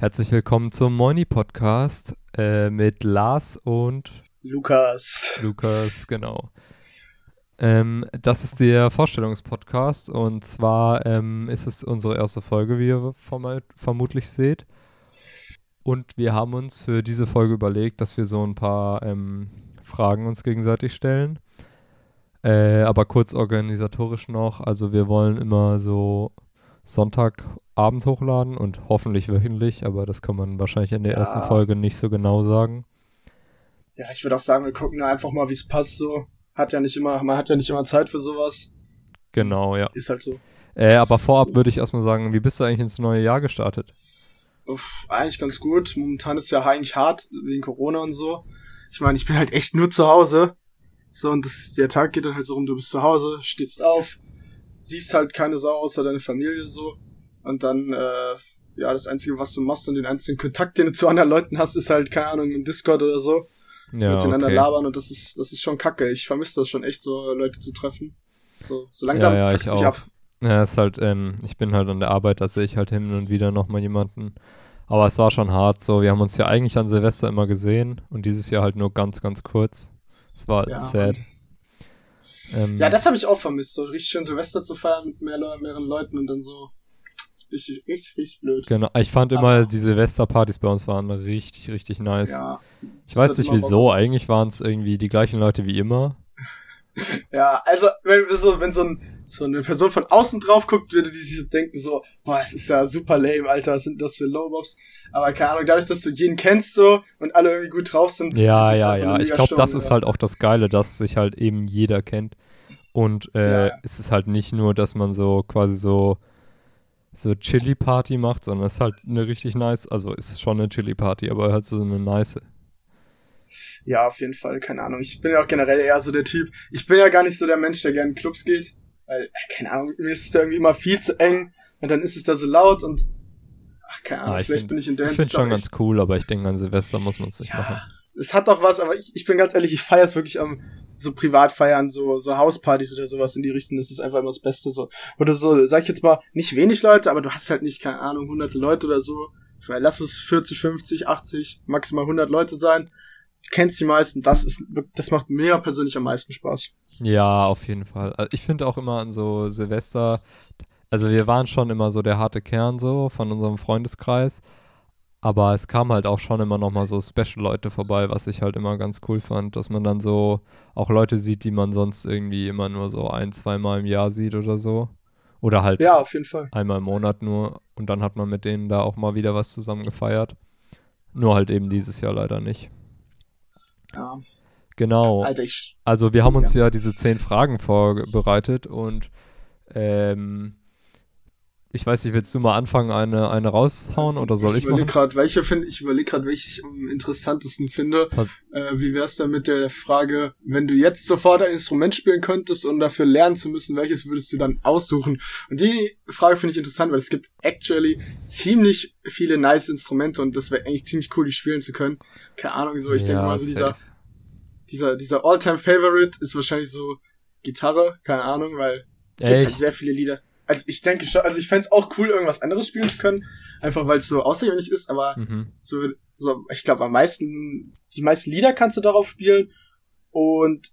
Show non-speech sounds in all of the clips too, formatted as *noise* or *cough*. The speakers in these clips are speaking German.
Herzlich willkommen zum Moini Podcast äh, mit Lars und Lukas. Lukas, genau. Ähm, das ist der Vorstellungspodcast und zwar ähm, ist es unsere erste Folge, wie ihr verm vermutlich seht. Und wir haben uns für diese Folge überlegt, dass wir so ein paar ähm, Fragen uns gegenseitig stellen. Äh, aber kurz organisatorisch noch. Also wir wollen immer so Sonntagabend hochladen und hoffentlich wöchentlich, aber das kann man wahrscheinlich in der ja. ersten Folge nicht so genau sagen. Ja, ich würde auch sagen, wir gucken einfach mal, wie es passt so. Hat ja nicht immer, man hat ja nicht immer Zeit für sowas. Genau, ja. Ist halt so. Äh, aber vorab würde ich erstmal sagen, wie bist du eigentlich ins neue Jahr gestartet? Uff, eigentlich ganz gut. Momentan ist ja eigentlich hart wegen Corona und so. Ich meine, ich bin halt echt nur zu Hause. So, und das, der Tag geht dann halt so rum, du bist zu Hause, stehst auf, siehst halt keine Sau außer deine Familie so. Und dann, äh, ja, das Einzige, was du machst und den einzigen Kontakt, den du zu anderen Leuten hast, ist halt, keine Ahnung, im Discord oder so. Ja, miteinander okay. labern und das ist, das ist schon kacke. Ich vermisse das schon echt, so Leute zu treffen. So, so langsam ja, ja, ich mich ab. Ja, ist halt, ähm, ich bin halt an der Arbeit, da sehe ich halt hin und wieder nochmal jemanden. Aber es war schon hart so. Wir haben uns ja eigentlich an Silvester immer gesehen und dieses Jahr halt nur ganz, ganz kurz. Es war ja. sad. Ähm, ja, das habe ich auch vermisst, so richtig schön Silvester zu feiern mit mehr, mehreren Leuten und dann so. Das ist richtig, richtig, richtig blöd. Genau, ich fand immer, Aber, die Silvesterpartys bei uns waren richtig, richtig nice. Ja, ich weiß nicht wieso, eigentlich waren es irgendwie die gleichen Leute wie immer. *laughs* ja, also, wenn so, wenn so ein so eine Person von außen drauf guckt, würde die sich denken so, boah, es ist ja super lame, Alter, was sind das für Lowbobs? Aber keine Ahnung, dadurch, dass du jeden kennst so und alle irgendwie gut drauf sind. Ja, ja, ja. Ich glaube, das ist halt auch das Geile, dass sich halt eben jeder kennt. Und äh, ja. es ist halt nicht nur, dass man so quasi so so Chili-Party macht, sondern es ist halt eine richtig nice, also es ist schon eine Chili-Party, aber halt so eine nice. Ja, auf jeden Fall, keine Ahnung. Ich bin ja auch generell eher so der Typ. Ich bin ja gar nicht so der Mensch, der gerne in Clubs geht. Weil, äh, keine Ahnung, mir ist es da irgendwie immer viel zu eng und dann ist es da so laut und ach, keine Ahnung, ah, vielleicht find, bin ich in der Ich finde schon ganz cool, aber ich denke, an Silvester muss man es nicht ja, machen. Es hat doch was, aber ich, ich bin ganz ehrlich, ich feiere es wirklich am so privat feiern, so, so Hauspartys oder sowas in die Richtung, das ist einfach immer das Beste so. Oder so, sag ich jetzt mal, nicht wenig Leute, aber du hast halt nicht, keine Ahnung, hunderte Leute oder so. Lass es 40, 50, 80, maximal 100 Leute sein kennst die meisten, das ist, das macht mir persönlich am meisten Spaß. Ja, auf jeden Fall. Also ich finde auch immer an so Silvester, also wir waren schon immer so der harte Kern so von unserem Freundeskreis, aber es kam halt auch schon immer noch mal so Special-Leute vorbei, was ich halt immer ganz cool fand, dass man dann so auch Leute sieht, die man sonst irgendwie immer nur so ein, zweimal im Jahr sieht oder so. Oder halt ja, auf jeden Fall. einmal im Monat nur und dann hat man mit denen da auch mal wieder was zusammen gefeiert. Nur halt eben dieses Jahr leider nicht. Ja. Genau. Alter, ich, also wir haben uns ja. ja diese zehn Fragen vorbereitet und ähm, ich weiß nicht, willst du mal anfangen, eine, eine raushauen oder soll ich, ich überleg grad, welche finde ich überlege gerade, welche ich am interessantesten finde. Äh, wie wär's da mit der Frage, wenn du jetzt sofort ein Instrument spielen könntest und dafür lernen zu müssen, welches würdest du dann aussuchen? Und die Frage finde ich interessant, weil es gibt actually ziemlich viele nice Instrumente und das wäre eigentlich ziemlich cool, die spielen zu können. Keine Ahnung, so ich ja, denke mal so dieser dieser dieser All-Time Favorite ist wahrscheinlich so Gitarre, keine Ahnung, weil es gibt halt sehr viele Lieder also ich denke schon, also ich fände es auch cool, irgendwas anderes spielen zu können, einfach weil es so außergewöhnlich ist, aber mhm. so, so, ich glaube, am meisten, die meisten Lieder kannst du darauf spielen und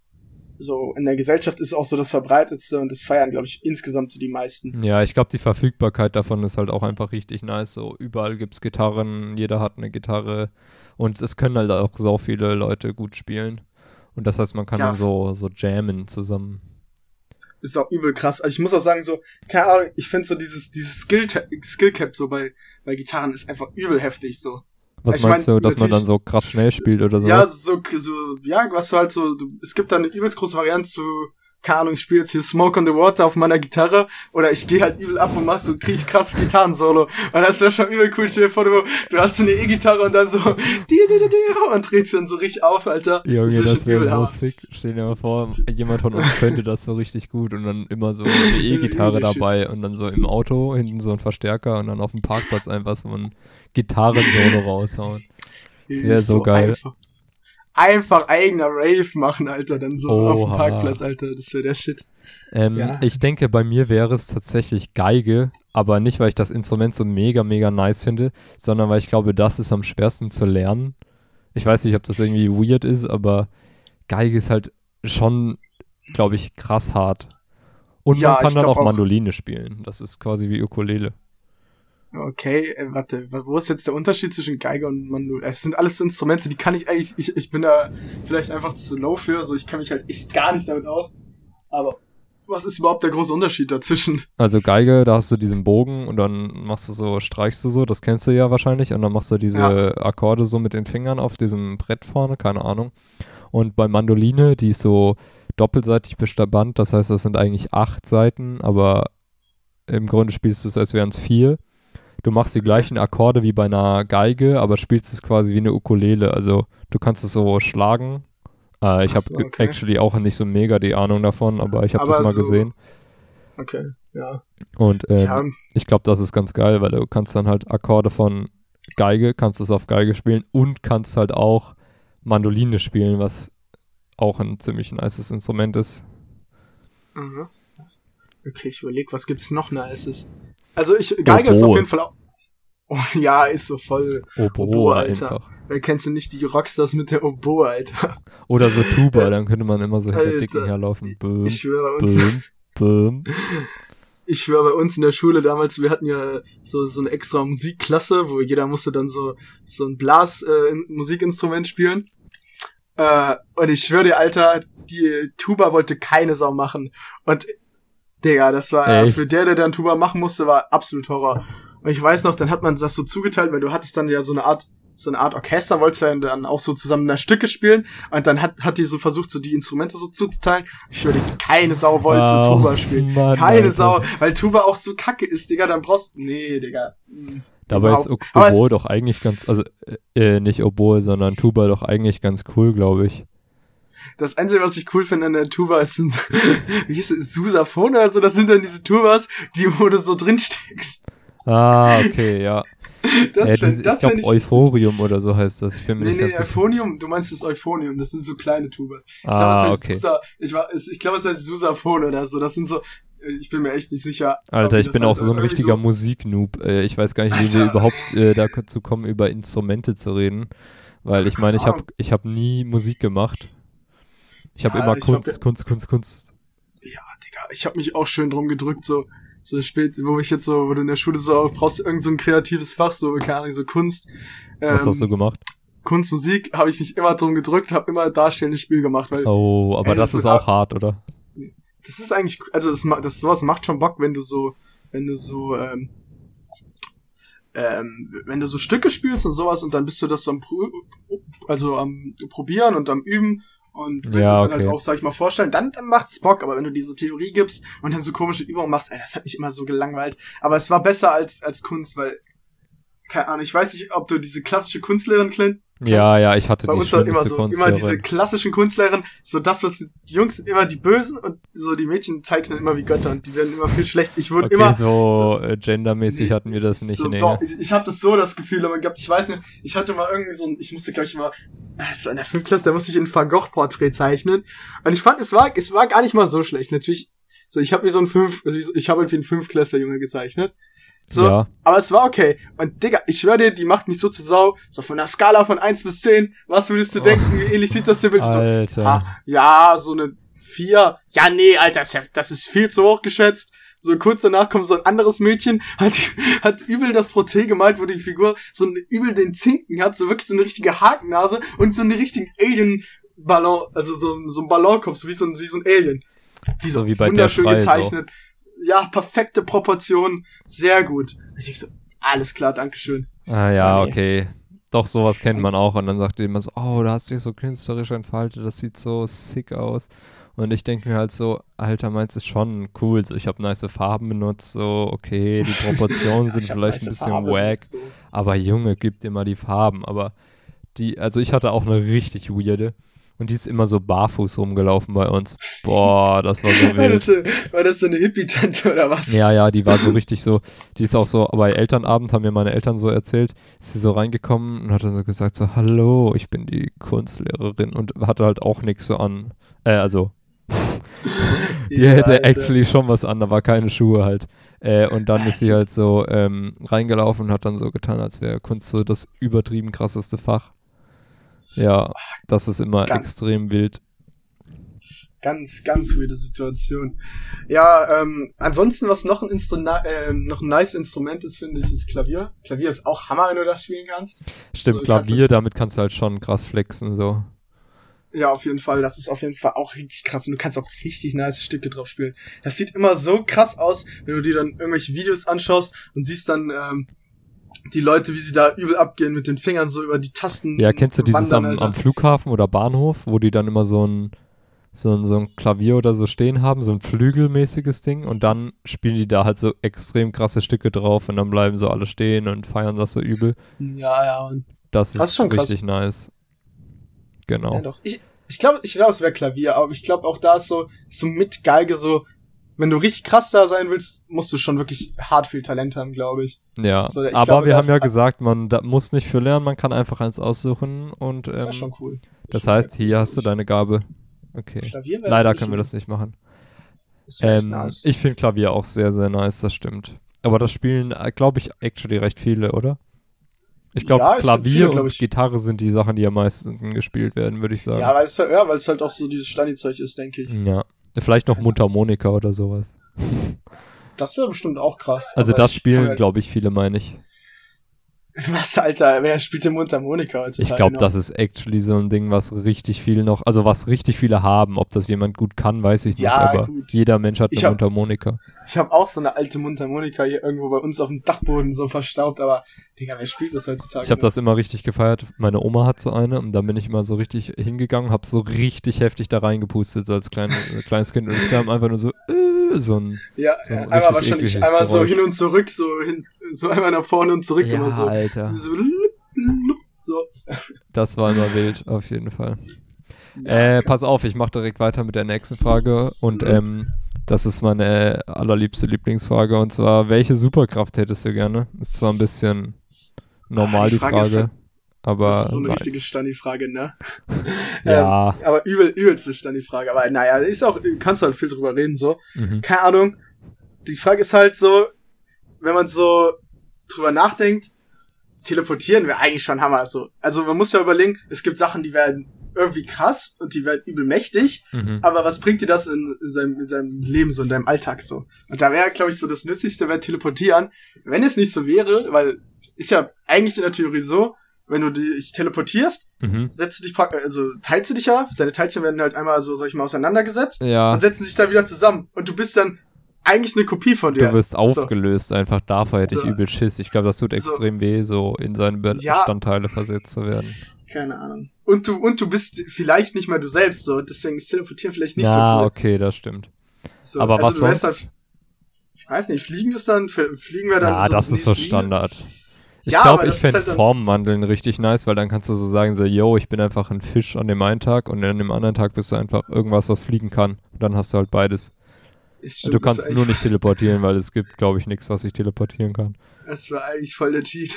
so in der Gesellschaft ist es auch so das Verbreitetste und das feiern, glaube ich, insgesamt so die meisten. Ja, ich glaube, die Verfügbarkeit davon ist halt auch einfach richtig nice. So, überall gibt's Gitarren, jeder hat eine Gitarre und es können halt auch so viele Leute gut spielen. Und das heißt, man kann ja. dann so, so jammen zusammen ist auch übel krass. Also ich muss auch sagen, so, keine Ahnung, ich finde so dieses, dieses Skill, Skill Cap so bei, bei Gitarren ist einfach übel heftig so. Was also meinst mein, du, dass man dann so krass schnell spielt oder so? Ja, so, so, ja, was du halt so, du, es gibt da eine übelst große Variante zu, keine Ahnung, ich spiele jetzt hier Smoke on the Water auf meiner Gitarre oder ich gehe halt übel ab und mach so, krieg ich krass Gitarren-Solo. Und das wäre schon übel cool, stell dir vor, du, du hast so eine E-Gitarre und dann so *laughs* und drehst dann so richtig auf, Alter. Junge, das wäre wär lustig. Stell dir mal vor, jemand von uns könnte das so richtig gut und dann immer so eine *laughs* E-Gitarre dabei und dann so im Auto hinten so ein Verstärker und dann auf dem Parkplatz einfach so ein Gitarren-Solo raushauen. Das wäre so, so geil. Einfach. Einfach eigener Rave machen, Alter, dann so Oha. auf dem Parkplatz, Alter, das wäre der Shit. Ähm, ja. Ich denke, bei mir wäre es tatsächlich Geige, aber nicht, weil ich das Instrument so mega, mega nice finde, sondern weil ich glaube, das ist am schwersten zu lernen. Ich weiß nicht, ob das irgendwie weird ist, aber Geige ist halt schon, glaube ich, krass hart. Und ja, man kann dann auch Mandoline spielen. Das ist quasi wie Ukulele. Okay, äh, warte, wo ist jetzt der Unterschied zwischen Geige und Mandoline? Es sind alles so Instrumente, die kann ich eigentlich, ich, ich bin da vielleicht einfach zu low für, so ich kann mich halt echt gar nicht damit aus. Aber was ist überhaupt der große Unterschied dazwischen? Also Geige, da hast du diesen Bogen und dann machst du so, streichst du so, das kennst du ja wahrscheinlich, und dann machst du diese ja. Akkorde so mit den Fingern auf diesem Brett vorne, keine Ahnung. Und bei Mandoline, die ist so doppelseitig bespannt, das heißt, das sind eigentlich acht Seiten, aber im Grunde spielst du es, als wären es vier. Du machst die gleichen Akkorde wie bei einer Geige, aber spielst es quasi wie eine Ukulele. Also du kannst es so schlagen, äh, ich habe so, okay. actually auch nicht so mega die Ahnung davon, aber ich habe das mal so, gesehen. Okay, ja. Und ähm, ja. ich glaube, das ist ganz geil, weil du kannst dann halt Akkorde von Geige, kannst es auf Geige spielen und kannst halt auch Mandoline spielen, was auch ein ziemlich nices Instrument ist. Mhm. Okay, ich überlege, was gibt's noch nices? Also ich, Geige Oboe. ist auf jeden Fall auch. Oh, ja, ist so voll. Oboe, Oboe Alter. Einfach. Wer kennst du nicht die Rockstars mit der Oboe, Alter? Oder so Tuba, *laughs* dann könnte man immer so hinter Alter, Dicken herlaufen. Böhm, ich schwöre uns. Böhm, böhm. *laughs* Ich schwöre, bei uns in der Schule damals, wir hatten ja so, so eine extra Musikklasse, wo jeder musste dann so, so ein Blas-Musikinstrument äh, spielen. Äh, und ich schwöre dir, Alter, die Tuba wollte keine Sau machen. Und, Digga, das war, Echt? für der, der dann Tuba machen musste, war absolut Horror. Und ich weiß noch, dann hat man das so zugeteilt, weil du hattest dann ja so eine Art so eine Art Orchester, wolltest du dann auch so zusammen da Stücke spielen und dann hat, hat die so versucht, so die Instrumente so zuzuteilen. Ich schwöre, keine Sau wollte wow, Tuba spielen. Mann, keine Alter. Sau, weil Tuba auch so kacke ist, Digga, dann brauchst du, nee, Digga. Hm, Dabei ist Oboe doch eigentlich ganz, also äh, nicht Oboe, sondern Tuba doch eigentlich ganz cool, glaube ich. Das Einzige, was ich cool finde an der Tuba, ist, sind, *laughs* wie hieß es, Susaphone oder so, das sind dann diese Tubas, die, wo du so drin steckst. Ah, okay, ja. *laughs* das ja, das, das ich glaube, Euphorium oder so heißt das. Ich nee, nee, Euphonium, du meinst das Euphonium, das sind so kleine Tubas. Ich ah, glaube, es heißt okay. Susa, ich, war, ich glaube, es heißt Susaphon oder so. Das sind so, ich bin mir echt nicht sicher. Alter, ich bin auch so ein richtiger so Musiknoob. Äh, ich weiß gar nicht, wie Alter. wir überhaupt äh, dazu kommen, über Instrumente zu reden. Weil ich meine, ich habe ich hab nie Musik gemacht. Ich habe ja, immer Kunst, hab, Kunst, Kunst, Kunst. Ja, Digga, ich habe mich auch schön drum gedrückt, so so spät, wo ich jetzt so, wo du in der Schule so brauchst irgend so ein kreatives Fach, so, keine Ahnung, so Kunst. Ähm, Was hast du gemacht? Kunst, Musik, habe ich mich immer drum gedrückt, habe immer darstellendes Spiel gemacht, weil. Oh, aber ey, das, das, ist auch hart, oder? Das ist eigentlich, also das, das sowas macht schon Bock, wenn du so, wenn du so, ähm, ähm, wenn du so Stücke spielst und sowas und dann bist du das so am, also am probieren und am üben und willst ja, es dann halt okay. halt auch, sag ich mal, vorstellen, dann, dann macht's Bock, aber wenn du so Theorie gibst und dann so komische Übungen machst, ey, das hat mich immer so gelangweilt. Aber es war besser als, als Kunst, weil, keine Ahnung, ich weiß nicht, ob du diese klassische Kunstlehrerin Ja, ja, ich hatte Bei die uns immer so, immer diese klassischen Kunstlehrerin, so das, was die Jungs sind immer die Bösen und so die Mädchen zeichnen immer wie Götter und die werden immer viel schlecht. Ich wurde okay, immer so, so äh, gendermäßig nee, hatten wir das nicht. So, nee. doch, ich, ich habe das so das Gefühl, aber ich weiß nicht, ich hatte mal irgendwie so ein, ich musste gleich mal es war in der 5. Klasse, da musste ich ein Van Gogh Porträt zeichnen. Und ich fand, es war, es war gar nicht mal so schlecht. Natürlich, so, ich habe mir so ein 5, also ich habe irgendwie einen 5 Klässler Junge gezeichnet. So, ja. aber es war okay. Und Digga, ich schwör dir, die macht mich so zu Sau. So von der Skala von 1 bis 10. Was würdest du oh. denken? Wie ähnlich sieht das denn? Alter. So, ah, ja, so eine 4. Ja, nee, Alter, das ist viel zu hoch geschätzt. So kurz danach kommt so ein anderes Mädchen, hat, hat übel das Proté gemalt, wo die Figur so ein, übel den Zinken hat, so wirklich so eine richtige Hakennase und so einen richtigen Alien-Ballon, also so, so ein Ballonkopf, so wie so ein, wie so ein Alien. Die so, so wie bei wunderschön der gezeichnet. So. Ja, perfekte Proportionen, sehr gut. Ich denk so, alles klar, Dankeschön. Ah ja, nee. okay. Doch, sowas kennt man auch. Und dann sagt jemand so, oh, da hast du dich so künstlerisch entfaltet, das sieht so sick aus. Und ich denke mir halt so, Alter, meins ist schon cool. So, ich habe nice Farben benutzt, so, okay, die *laughs* Proportionen sind vielleicht ein bisschen Farbe wack. So. Aber Junge, gib dir mal die Farben. Aber die, also ich hatte auch eine richtig weirde. Und die ist immer so barfuß rumgelaufen bei uns. Boah, das war so wild. *laughs* War das so, war das so eine Hippie-Tante oder was? Ja, ja, die war so richtig so, die ist auch so, bei Elternabend haben mir meine Eltern so erzählt, ist sie so reingekommen und hat dann so gesagt so, hallo, ich bin die Kunstlehrerin und hatte halt auch nichts so an, äh, also *laughs* die ja, hätte Alter. actually schon was an, aber keine Schuhe halt. Äh, und dann ist sie halt so ähm, reingelaufen und hat dann so getan, als wäre Kunst so das übertrieben krasseste Fach. Ja, das ist immer ganz, extrem wild. Ganz, ganz weirde Situation. Ja, ähm, ansonsten, was noch ein, Instru äh, noch ein nice Instrument ist, finde ich, ist Klavier. Klavier ist auch Hammer, wenn du das spielen kannst. Stimmt, so, Klavier, kannst damit kannst du halt schon krass flexen, so. Ja, auf jeden Fall. Das ist auf jeden Fall auch richtig krass. Und du kannst auch richtig nice Stücke drauf spielen. Das sieht immer so krass aus, wenn du dir dann irgendwelche Videos anschaust und siehst dann ähm, die Leute, wie sie da übel abgehen mit den Fingern so über die Tasten. Ja, kennst du dieses am, am, Flughafen oder Bahnhof, wo die dann immer so ein, so ein, so ein Klavier oder so stehen haben, so ein flügelmäßiges Ding und dann spielen die da halt so extrem krasse Stücke drauf und dann bleiben so alle stehen und feiern das so übel. Ja, ja. Und das ist, das ist schon richtig krass. nice. Genau. Ja, doch. Ich, ich glaube, ich glaube, es wäre Klavier, aber ich glaube auch da ist so, so mit Geige so, wenn du richtig krass da sein willst, musst du schon wirklich hart viel Talent haben, glaube ich. Ja, so, ich aber glaube, wir haben ja gesagt, man muss nicht für lernen, man kann einfach eins aussuchen und ähm, das, schon cool. das heißt, hier hast du deine Gabe. Okay. Leider können wir das nicht machen. Ähm, nice. Ich finde Klavier auch sehr, sehr nice, das stimmt. Aber das spielen, äh, glaube ich, actually recht viele, oder? Ich glaube, ja, Klavier viele, glaub und Gitarre sind die Sachen, die am meisten gespielt werden, würde ich sagen. Ja, weil es, ja, weil es halt auch so dieses Stani-Zeug ist, denke ich. Ja. Vielleicht noch Mundharmonika oder sowas. Das wäre bestimmt auch krass. Also das spielen, glaube ich, viele, meine ich. Was, Alter, wer spielt denn Mundharmonika heutzutage Ich glaube, das ist actually so ein Ding, was richtig viel noch, also was richtig viele haben. Ob das jemand gut kann, weiß ich nicht, ja, aber gut. jeder Mensch hat eine hab, Mundharmonika. Ich habe auch so eine alte Mundharmonika hier irgendwo bei uns auf dem Dachboden so verstaubt, aber Digga, wer spielt das heutzutage? Ich habe das immer richtig gefeiert. Meine Oma hat so eine und dann bin ich immer so richtig hingegangen, habe so richtig heftig da reingepustet, so als klein, äh, *laughs* kleines Kind. Und es kam einfach nur so, äh, so ein. Ja, so ein einmal wahrscheinlich einmal Geräusch. so hin und zurück, so hin, so einmal nach vorne und zurück ja, immer so. Alter. *laughs* So, so. Das war immer wild, auf jeden Fall. Ja, äh, pass auf, ich mache direkt weiter mit der nächsten Frage und mhm. ähm, das ist meine allerliebste Lieblingsfrage und zwar, welche Superkraft hättest du gerne? Ist zwar ein bisschen normal ah, die, die Frage. Frage ist, aber das ist so eine nice. richtige Stani-Frage, ne? *laughs* ja. Ähm, aber übel, übelste Stani-Frage. Aber naja, ist auch, kannst du halt viel drüber reden, so. Mhm. Keine Ahnung. Die Frage ist halt so, wenn man so drüber nachdenkt, teleportieren wäre eigentlich schon Hammer. So. Also man muss ja überlegen, es gibt Sachen, die werden irgendwie krass und die werden übel mächtig, mhm. aber was bringt dir das in, in, seinem, in seinem Leben so, in deinem Alltag so? Und da wäre, glaube ich, so das Nützlichste wäre teleportieren. Wenn es nicht so wäre, weil ist ja eigentlich in der Theorie so, wenn du dich teleportierst, mhm. setzt du dich also teilst du dich ja, deine Teilchen werden halt einmal so, sag ich mal, auseinandergesetzt ja. und setzen sich da wieder zusammen. Und du bist dann eigentlich eine Kopie von dir. Du wirst so. aufgelöst, einfach davor hätte so. ich übel Schiss. Ich glaube, das tut so. extrem weh, so in seine Bestandteile ja. versetzt zu werden. Keine Ahnung. Und du, und du bist vielleicht nicht mal du selbst, so, deswegen ist Teleportieren vielleicht nicht ja, so cool. Ja, okay, das stimmt. Aber also was sonst? Halt, ich weiß nicht, Fliegen ist dann, Fliegen wäre dann Ja, so das ist so Standard. Ich ja, glaube, ich fände halt Formmandeln richtig nice, weil dann kannst du so sagen, so, yo, ich bin einfach ein Fisch an dem einen Tag und an dem anderen Tag bist du einfach irgendwas, was fliegen kann. Und dann hast du halt beides. Stimmt, du kannst nur nicht teleportieren, weil es gibt, glaube ich, nichts, was ich teleportieren kann. Das war eigentlich voll der Cheat.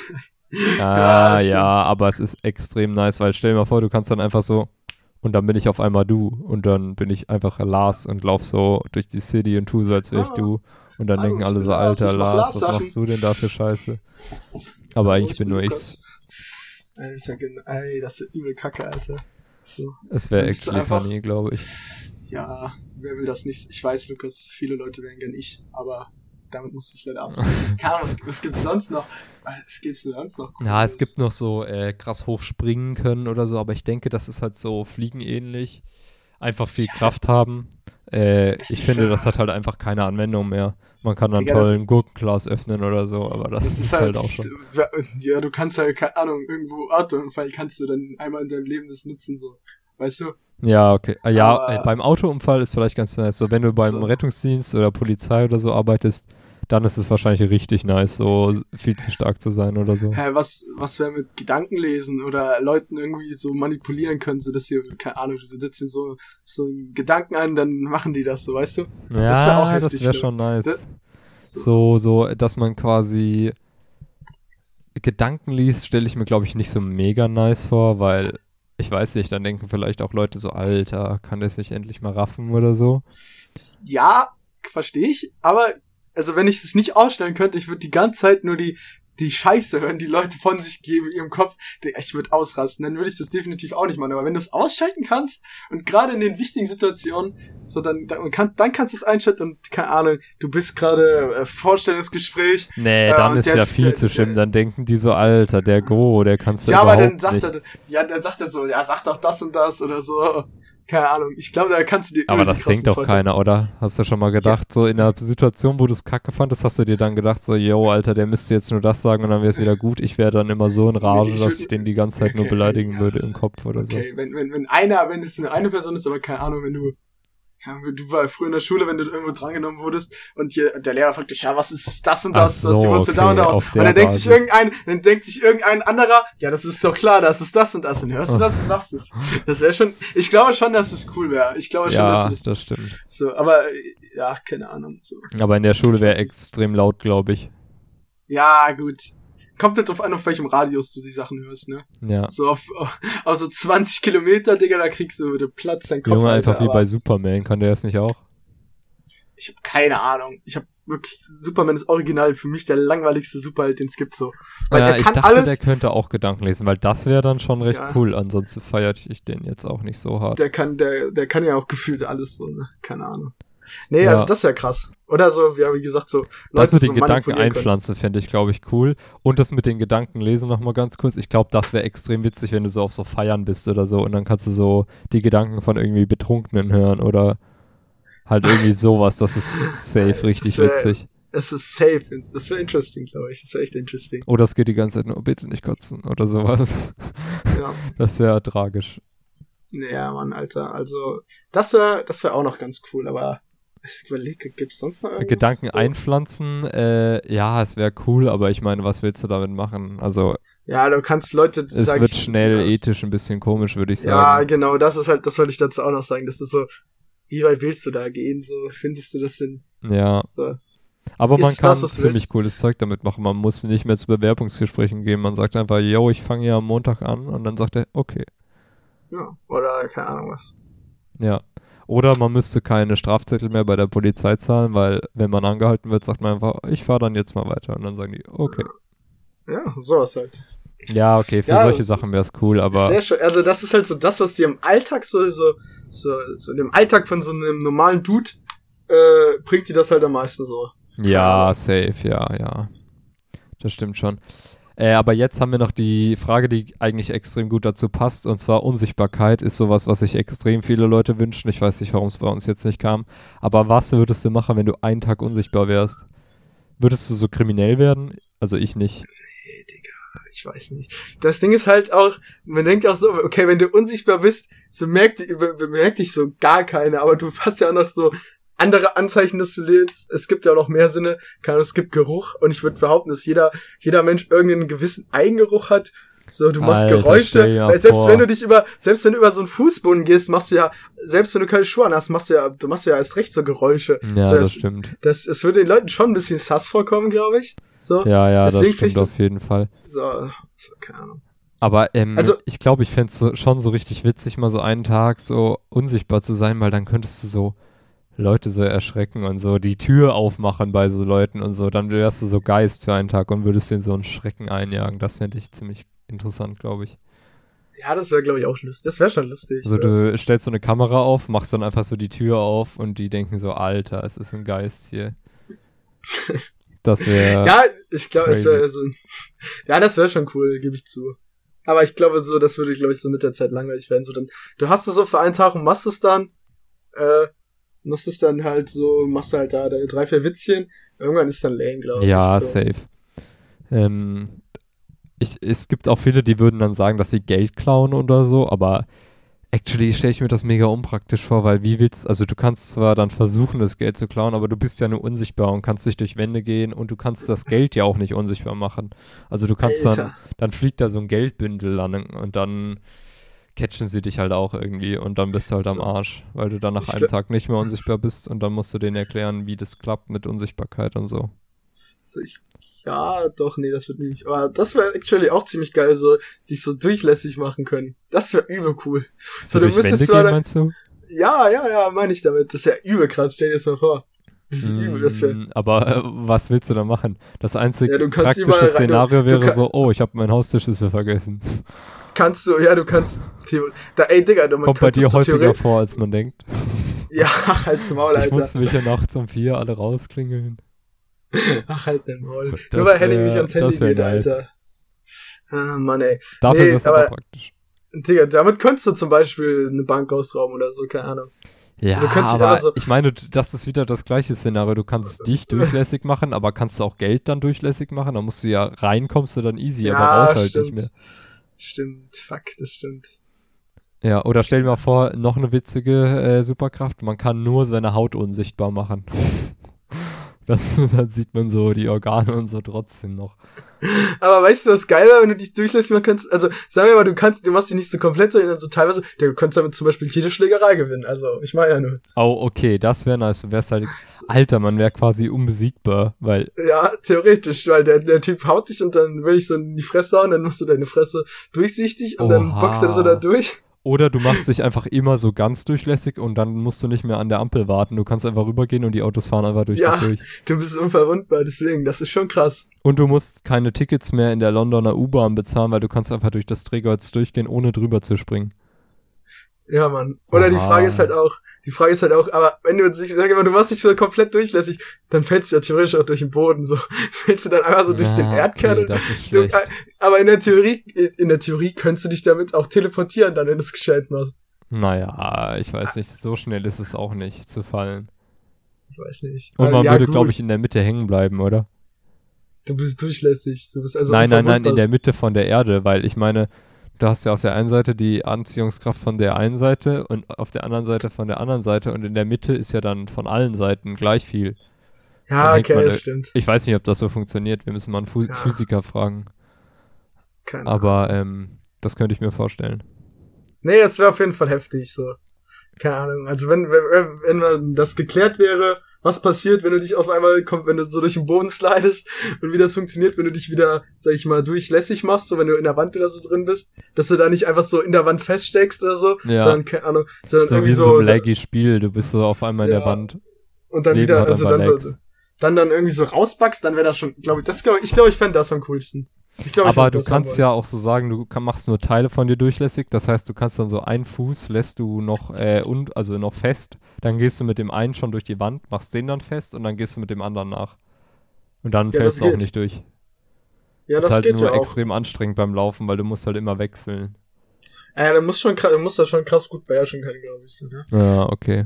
*laughs* ah, ja, ja, aber es ist extrem nice, weil stell dir mal vor, du kannst dann einfach so und dann bin ich auf einmal du und dann bin ich einfach Lars und lauf so durch die City und tu so, als wäre ich ah. du. Und dann denken alle so, alter Lars, was machst du denn da für Scheiße? Aber eigentlich bin nur ich. Alter, ey, das wird übel kacke, Alter. So. Es wäre actually funny, glaube ich. Ja, wer will das nicht? Ich weiß, Lukas, viele Leute wären gern ich, aber damit musst du dich leider abfinden. *laughs* Keine Ahnung, was, gibt's sonst noch? Was gibt's sonst noch? Cooles? Ja, es gibt noch so äh, krass hoch springen können oder so, aber ich denke, das ist halt so fliegenähnlich. Einfach viel ja. Kraft haben. Äh, ich finde, ja. das hat halt einfach keine Anwendung mehr. Man kann dann toll ein Gurkenglas öffnen oder so, aber das, das ist, halt, halt, auch schon. Ja, du kannst halt, keine Ahnung, irgendwo Autounfall kannst du dann einmal in deinem Leben das nutzen, so. Weißt du? Ja, okay. Ah, ja, ey, beim Autounfall ist vielleicht ganz nice. So, wenn du beim so. Rettungsdienst oder Polizei oder so arbeitest, dann ist es wahrscheinlich richtig nice, so viel zu stark zu sein oder so. Hä, was, was wäre mit Gedankenlesen oder Leuten irgendwie so manipulieren können, so dass sie, keine Ahnung, du sitzen so, so einen Gedanken an, dann machen die das so, weißt du? Ja, das wäre auch heftig. Das wäre schon nice. Das, so. so, so, dass man quasi Gedanken liest, stelle ich mir, glaube ich, nicht so mega nice vor, weil ich weiß nicht, dann denken vielleicht auch Leute so, Alter, kann das nicht endlich mal raffen oder so? Ja, verstehe ich, aber also wenn ich es nicht ausstellen könnte, ich würde die ganze Zeit nur die die Scheiße hören, die Leute von sich geben in ihrem Kopf, ich würde ausrasten, dann würde ich das definitiv auch nicht machen. Aber wenn du es ausschalten kannst und gerade in den wichtigen Situationen, so dann, dann, kann, dann kannst du es einschalten und keine Ahnung, du bist gerade äh, Vorstellungsgespräch. Nee, äh, dann ist ja viel der, zu schlimm. Der, dann denken die so, Alter, der Go, der kannst du Ja, aber dann sagt nicht. er, ja, dann sagt er so, ja, sag doch das und das oder so keine Ahnung. Ich glaube, da kannst du dir. Aber das denkt doch keiner, oder? Hast du schon mal gedacht, ja. so in der Situation, wo du es kacke fandest, hast du dir dann gedacht, so, yo, Alter, der müsste jetzt nur das sagen und dann wäre es wieder gut. Ich wäre dann immer so in Rage, ich dass ich den die ganze Zeit okay, nur beleidigen ja. würde im Kopf oder so. Okay, wenn, wenn, wenn einer, wenn es eine Person ist, aber keine Ahnung, wenn du ja, du war früher in der Schule, wenn du irgendwo drangenommen wurdest und hier, der Lehrer fragt dich, ja, was ist das und das, so, das die Wurzel okay, da und da. Und dann denkt sich irgendein, dann denkt sich irgendein anderer, ja, das ist doch klar, das ist das und das. Und hörst du das und sagst es. Das wäre schon, ich glaube schon, dass es cool wäre. Ich glaube schon, ja, dass das, das stimmt. So, aber, ja, keine Ahnung, so. Aber in der Schule wäre extrem laut, glaube ich. Ja, gut kommt jetzt auf an, auf welchem Radius du die Sachen hörst, ne? Ja. So auf, auf so 20 Kilometer, Digga, da kriegst du den Platz, dein Kopf. Junge, einfach wie bei Superman, kann der das nicht auch? Ich habe keine Ahnung. Ich habe wirklich, Superman ist original für mich der langweiligste Superheld, den es gibt, so. Weil ja, der kann ich dachte, alles, der könnte auch Gedanken lesen, weil das wäre dann schon recht ja. cool. Ansonsten feiert ich den jetzt auch nicht so hart. Der kann, der, der kann ja auch gefühlt alles so, ne? Keine Ahnung. Nee, ja. also das wäre krass. Oder so, ja, wie gesagt, so. Leute das mit den so Gedanken einpflanzen fände ich, glaube ich, cool. Und das mit den Gedanken lesen nochmal ganz kurz. Ich glaube, das wäre extrem witzig, wenn du so auf so Feiern bist oder so und dann kannst du so die Gedanken von irgendwie Betrunkenen hören oder halt irgendwie sowas. Das ist safe *laughs* richtig wär, witzig. Es ist safe. Das wäre interesting, glaube ich. Das wäre echt interesting. Oder es geht die ganze Zeit nur, bitte nicht kotzen oder sowas. Ja. *laughs* Das wäre tragisch. Ja, Mann, Alter. Also, das wäre das wär auch noch ganz cool, aber ich überlege, gibt es sonst noch irgendwas? Gedanken so? einpflanzen, äh, ja, es wäre cool, aber ich meine, was willst du damit machen? Also. Ja, du kannst Leute. Es wird ich, schnell ja. ethisch ein bisschen komisch, würde ich sagen. Ja, genau, das ist halt, das wollte ich dazu auch noch sagen. Das ist so, wie weit willst du da gehen? So, findest du das denn? Ja. So. Aber ist man kann das, ziemlich cooles Zeug damit machen. Man muss nicht mehr zu Bewerbungsgesprächen gehen. Man sagt einfach, yo, ich fange ja am Montag an und dann sagt er, okay. Ja, oder keine Ahnung was. Ja. Oder man müsste keine Strafzettel mehr bei der Polizei zahlen, weil wenn man angehalten wird, sagt man einfach, ich fahre dann jetzt mal weiter. Und dann sagen die, okay. Ja, sowas halt. Ja, okay, für ja, solche Sachen wäre es cool, aber. Sehr schön. Also das ist halt so das, was dir im Alltag so, so, so, so in dem Alltag von so einem normalen Dude äh, bringt dir das halt am meisten so. Ja, safe, ja, ja. Das stimmt schon. Äh, aber jetzt haben wir noch die Frage, die eigentlich extrem gut dazu passt, und zwar Unsichtbarkeit ist sowas, was sich extrem viele Leute wünschen. Ich weiß nicht, warum es bei uns jetzt nicht kam. Aber was würdest du machen, wenn du einen Tag unsichtbar wärst? Würdest du so kriminell werden? Also ich nicht. Nee, Digga, ich weiß nicht. Das Ding ist halt auch, man denkt auch so, okay, wenn du unsichtbar bist, so merkt, bemerkt dich so gar keiner, aber du hast ja auch noch so andere Anzeichen, dass du lebst. Es gibt ja auch noch mehr Sinne. Es gibt Geruch und ich würde behaupten, dass jeder, jeder Mensch irgendeinen gewissen Eigengeruch hat. So, du machst Alter, Geräusche. Weil selbst vor. wenn du dich über, selbst wenn du über so einen Fußboden gehst, machst du ja, selbst wenn du keine Schuhe hast, machst du ja, du machst ja erst recht so Geräusche. Ja, so, das, das, stimmt. Das, es würde den Leuten schon ein bisschen sass vorkommen, glaube ich. So. Ja, ja, Deswegen das stimmt auf jeden Fall. So, so keine Ahnung. Aber ähm, also, ich glaube, ich fände es so, schon so richtig witzig, mal so einen Tag so unsichtbar zu sein, weil dann könntest du so Leute so erschrecken und so die Tür aufmachen bei so Leuten und so, dann wärst du so Geist für einen Tag und würdest den so einen Schrecken einjagen. Das fände ich ziemlich interessant, glaube ich. Ja, das wäre, glaube ich, auch lustig. Das wäre schon lustig. Also so. du stellst so eine Kamera auf, machst dann einfach so die Tür auf und die denken so, Alter, es ist ein Geist hier. *laughs* Das wäre. ja, ich glaube, es wäre so. *laughs* Ja, das wäre schon cool, gebe ich zu. Aber ich glaube so, das würde, glaube ich, so mit der Zeit langweilig werden. So dann, du hast es so für einen Tag und machst es dann. Äh, machst es dann halt so, machst halt da deine drei, vier Witzchen. Irgendwann ist dann lame, glaube ich. Ja, so. safe. Ähm, ich, es gibt auch viele, die würden dann sagen, dass sie Geld klauen oder so, aber Actually stelle ich mir das mega unpraktisch vor, weil wie willst, also du kannst zwar dann versuchen, das Geld zu klauen, aber du bist ja nur unsichtbar und kannst nicht durch Wände gehen und du kannst das Geld ja auch nicht unsichtbar machen. Also du kannst Alter. dann, dann fliegt da so ein Geldbündel an und dann catchen sie dich halt auch irgendwie und dann bist du halt so. am Arsch, weil du dann nach ich einem Tag nicht mehr unsichtbar bist und dann musst du denen erklären, wie das klappt mit Unsichtbarkeit und so. So, ich ja, doch, nee, das wird nicht. Aber das wäre actually auch ziemlich geil, so sich so durchlässig machen können. Das wäre übel cool. So, so du müsstest zwar dann, meinst du? Ja, ja, ja, meine ich damit. Das ist ja übel krass, stell dir das mal vor. Das ist mm, übel, das wär, Aber äh, was willst du da machen? Das einzige ja, praktische Szenario wäre kann, so, oh, ich habe meinen Haustürschlüssel vergessen. Kannst du, ja, du kannst da, ey, Digga, du Kommt bei dir häufiger vor, als man denkt. *laughs* Ja, halt's Maul, Alter. Ich musste mich ja nachts um vier alle rausklingeln. *laughs* Ach, halt den Maul. Das Nur weil Henning nicht ans Handy geht, nice. Alter. Ah, Mann, ey. Dafür nee, ist aber praktisch. Digga, damit könntest du zum Beispiel eine Bank ausrauben oder so, keine Ahnung. Ja, also, aber so ich meine, das ist wieder das gleiche Szenario. Du kannst *laughs* dich durchlässig machen, aber kannst du auch Geld dann durchlässig machen? Da musst du ja rein, kommst du dann easy, ja, aber raus halt nicht mehr. Stimmt, fuck, das stimmt. Ja, oder stell dir mal vor, noch eine witzige äh, Superkraft, man kann nur seine Haut unsichtbar machen. *laughs* Dann sieht man so die Organe und so trotzdem noch. Aber weißt du, was geil war, wenn du dich durchlässt, man kannst, also sagen wir mal, du kannst, du machst dich nicht so komplett, sondern so teilweise, du könntest damit zum Beispiel jede Schlägerei gewinnen. Also, ich meine ja nur. Oh, okay, das wäre nice. Du wärst halt, Alter, man wäre quasi unbesiegbar, weil. Ja, theoretisch, weil der, der Typ haut dich und dann will ich so in die Fresse hauen, dann machst du deine Fresse durchsichtig und Oha. dann boxt er so da durch. Oder du machst dich einfach immer so ganz durchlässig und dann musst du nicht mehr an der Ampel warten. Du kannst einfach rübergehen und die Autos fahren einfach durch ja, durch. Du bist unverwundbar, deswegen, das ist schon krass. Und du musst keine Tickets mehr in der Londoner U-Bahn bezahlen, weil du kannst einfach durch das Drehkreuz durchgehen, ohne drüber zu springen. Ja, Mann. Oder Aha. die Frage ist halt auch, die Frage ist halt auch, aber wenn du dich, sag mal, du machst dich so komplett durchlässig, dann fällst du ja theoretisch auch durch den Boden, so. *laughs* Fällst du dann einfach so ja, durch den Erdkern. Okay, das ist. Du, aber in der Theorie, in der Theorie könntest du dich damit auch teleportieren, dann, wenn du es gescheit machst. Naja, ich weiß nicht, so schnell ist es auch nicht zu fallen. Ich weiß nicht. Und man ja, würde, glaube ich, in der Mitte hängen bleiben, oder? Du bist durchlässig. Du bist also nein, nein, nein, in der Mitte von der Erde, weil ich meine, du hast ja auf der einen Seite die Anziehungskraft von der einen Seite und auf der anderen Seite von der anderen Seite und in der Mitte ist ja dann von allen Seiten gleich viel. Ja, okay, man, das stimmt. Ich weiß nicht, ob das so funktioniert. Wir müssen mal einen Fu ja. Physiker fragen. Keine Aber ähm, das könnte ich mir vorstellen. Nee, es wäre auf jeden Fall heftig, so. Keine Ahnung. Also wenn, wenn, wenn das geklärt wäre, was passiert, wenn du dich auf einmal, wenn du so durch den Boden slidest und wie das funktioniert, wenn du dich wieder, sag ich mal, durchlässig machst, so wenn du in der Wand oder so drin bist, dass du da nicht einfach so in der Wand feststeckst oder so, ja. sondern, keine Ahnung, sondern so irgendwie wie so. ein laggy Spiel, du bist so auf einmal in der Wand. Und dann Leben wieder, also dann, so, dann dann irgendwie so rausbackst, dann wäre das schon, glaube ich, das glaube ich, ich glaube, ich fände das am coolsten. Glaub, aber du kannst ja auch so sagen, du kann, machst nur Teile von dir durchlässig. Das heißt, du kannst dann so einen Fuß lässt du noch äh, und also noch fest. Dann gehst du mit dem einen schon durch die Wand, machst den dann fest und dann gehst du mit dem anderen nach. Und dann ja, fällst du auch nicht durch. Ja, das, das ist halt nur ja extrem anstrengend beim Laufen, weil du musst halt immer wechseln. Ja, du musst schon, du musst das schon krass gut beherrschen können, glaube ich. Ne? Ja, okay.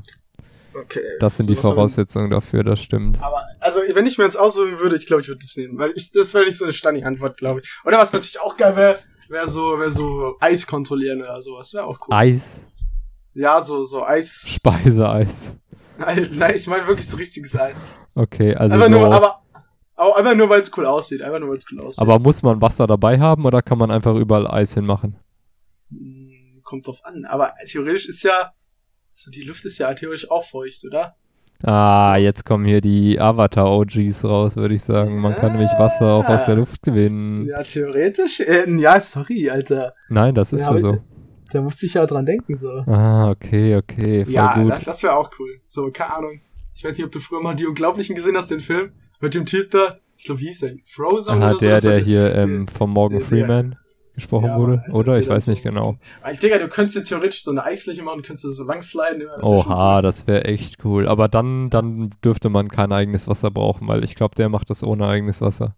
Okay. Das sind die Voraussetzungen dafür, das stimmt. Aber, also, wenn ich mir jetzt aussuchen würde, ich glaube, ich würde das nehmen. Weil ich, das wäre nicht so eine stunning Antwort, glaube ich. Oder was natürlich auch geil wäre, wäre so, wäre so Eis kontrollieren oder sowas. Wäre auch cool. Eis? Ja, so, so Eis. Speiseeis. Nein, ich meine wirklich so richtiges Eis. Okay, also. Einfach so nur, aber, auch einfach nur, weil es cool aussieht. Einfach nur, weil es cool aussieht. Aber muss man Wasser dabei haben oder kann man einfach überall Eis hinmachen? Hm, kommt drauf an. Aber theoretisch ist ja, so die Luft ist ja theoretisch auch feucht, oder? Ah, jetzt kommen hier die Avatar-OGs raus, würde ich sagen. Man kann nämlich Wasser auch aus der Luft gewinnen. Ja, theoretisch. Äh, ja, sorry, Alter. Nein, das ist ja, so. Da musste ich ja dran denken, so. Ah, okay, okay. Voll ja, gut. das, das wäre auch cool. So, keine Ahnung. Ich weiß nicht, ob du früher mal die Unglaublichen gesehen hast, den Film. Mit dem Typ da. Ich glaube, wie hieß der? Frozen Aha, oder der, so? der hier ähm, vom Morgan Freeman gesprochen ja, wurde, Alter, oder? Ich weiß nicht genau. Weil, Digga, du könntest ja theoretisch so eine Eisfläche machen, könntest du so lang sliden. Das Oha, das wäre echt cool. Aber dann, dann dürfte man kein eigenes Wasser brauchen, weil ich glaube, der macht das ohne eigenes Wasser.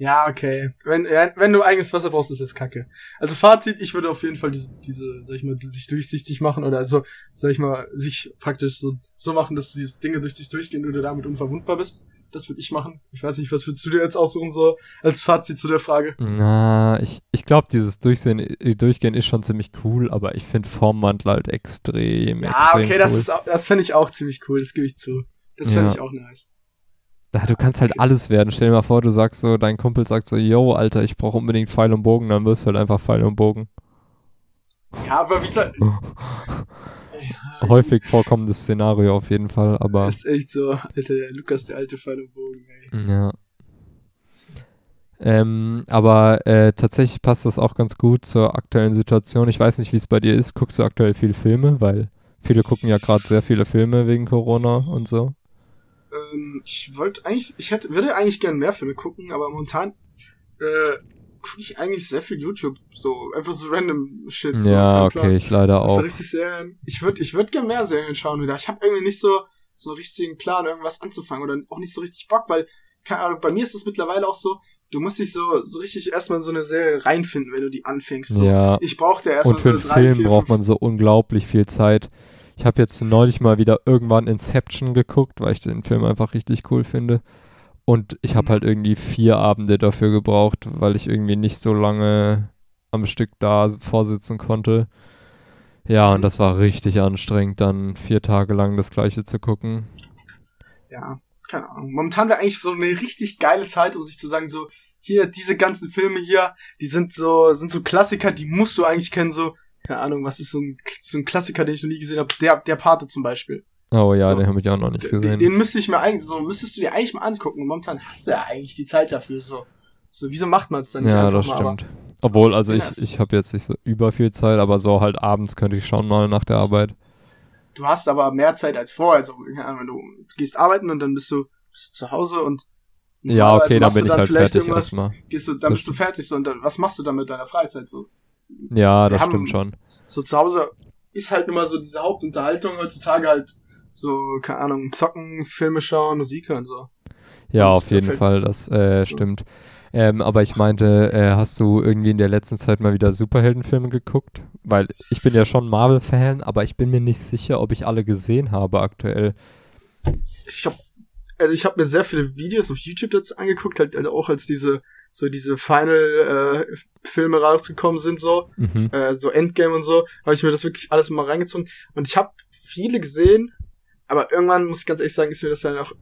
Ja, okay. Wenn, wenn du eigenes Wasser brauchst, ist das kacke. Also Fazit, ich würde auf jeden Fall diese, diese, sag ich mal, sich durchsichtig machen oder also, sag ich mal, sich praktisch so, so machen, dass diese Dinge durch dich durchgehen und du damit unverwundbar bist. Das würde ich machen. Ich weiß nicht, was würdest du dir jetzt aussuchen, so als Fazit zu der Frage? Na, ich, ich glaube, dieses Durchsehen, äh, Durchgehen ist schon ziemlich cool, aber ich finde Formmantel halt extrem. Ja, extrem okay, cool. das ist das finde ich auch ziemlich cool, das gebe ich zu. Das fände Ja. ich auch nice. Ja, du kannst halt alles werden. Stell dir mal vor, du sagst so, dein Kumpel sagt so, yo, Alter, ich brauche unbedingt Pfeil und Bogen, dann wirst du halt einfach Pfeil und Bogen. Ja, aber wie soll. *laughs* *laughs* Häufig vorkommendes Szenario auf jeden Fall, aber Das ist echt so, Alter, der Lukas, der alte Pfeil und Bogen, ey. ja. Ähm, aber äh, tatsächlich passt das auch ganz gut zur aktuellen Situation. Ich weiß nicht, wie es bei dir ist. Guckst du aktuell viele Filme? Weil viele gucken ja gerade sehr viele Filme wegen Corona und so. Ähm, ich wollte eigentlich, ich hätte, würde eigentlich gern mehr Filme gucken, aber momentan äh, gucke ich eigentlich sehr viel YouTube, so einfach so random Shit. So, ja, okay, ich leider auch. richtig Serien. Ich würde, ich würde gern mehr Serien schauen wieder. Ich habe irgendwie nicht so so einen richtigen Plan, irgendwas anzufangen oder auch nicht so richtig Bock, weil keine Ahnung, bei mir ist das mittlerweile auch so. Du musst dich so so richtig erstmal in so eine Serie reinfinden, wenn du die anfängst. So. Ja. Ich brauchte erstmal Und für so einen drei, Film vier, braucht man so unglaublich viel Zeit. Ich habe jetzt neulich mal wieder irgendwann Inception geguckt, weil ich den Film einfach richtig cool finde. Und ich habe Mhm. halt irgendwie vier Abende dafür gebraucht, weil ich irgendwie nicht so lange am Stück da vorsitzen konnte. Ja, und das war richtig anstrengend, dann vier Tage lang das gleiche zu gucken. ja, keine Ahnung. Momentan wäre eigentlich so eine richtig geile Zeit, um sich zu sagen, so, hier, diese ganzen Filme hier, die sind so, sind so Klassiker, die musst du eigentlich kennen, so, keine Ahnung, was ist so ein, so ein Klassiker, den ich noch nie gesehen habe, der, der Pate zum Beispiel. Oh ja, So. den habe ich auch noch nicht Den, gesehen. den müsste ich mir eigentlich, so, müsstest du dir eigentlich mal angucken. Und momentan hast du ja eigentlich die Zeit dafür, so. So, wieso macht man es dann nicht ja, einfach das mal? Aber stimmt. Obwohl, also ich, ich habe jetzt nicht so über viel Zeit, aber so halt abends könnte ich schauen mal nach der Arbeit. du hast aber mehr Zeit als vorher, also, du, gehst arbeiten und dann bist du, bist du zu Hause und Ja, okay, dann machst du bin ich halt vielleicht fertig irgendwas erstmal. gehst du, dann Das bist du fertig so und dann, was machst du dann mit deiner Freizeit so? Ja, Wir das haben- stimmt schon. So zu Hause ist halt immer so diese Hauptunterhaltung heutzutage halt so, keine Ahnung, zocken, Filme schauen, Musik hören so. Ja, Und auf jeden Fall, das äh, so. stimmt. Ähm, aber ich meinte, äh, hast du irgendwie in der letzten Zeit mal wieder Superheldenfilme geguckt? Weil ich bin ja schon Marvel-Fan, aber ich bin mir nicht sicher, ob ich alle gesehen habe aktuell. Ich hab, also ich habe mir sehr viele Videos auf YouTube dazu angeguckt, halt also auch als diese, so diese Final-Filme rausgekommen sind so, Mhm. äh, so Endgame und so, habe ich mir das wirklich alles mal reingezogen und ich habe viele gesehen, aber irgendwann muss ich ganz ehrlich sagen, ist mir das dann auch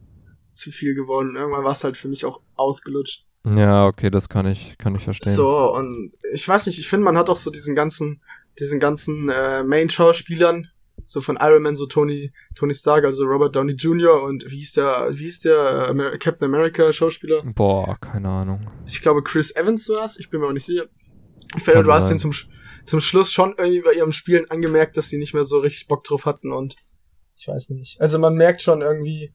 zu viel geworden. Irgendwann war es halt für mich auch ausgelutscht. Ja, okay, das kann ich, kann ich verstehen. So, und ich weiß nicht, ich finde, man hat auch so diesen ganzen, diesen ganzen äh, Main-Schauspielern, so von Iron Man, so Tony, Tony Stark, also Robert Downey Jr. und wie hieß der, wie hieß der äh, Amer Captain America Schauspieler? Boah, keine Ahnung. Ich glaube Chris Evans war's, ich bin mir auch nicht sicher. Ich finde, du hast den zum, zum Schluss schon irgendwie bei ihrem Spielen angemerkt, dass sie nicht mehr so richtig Bock drauf hatten und ich weiß nicht. Also man merkt schon irgendwie,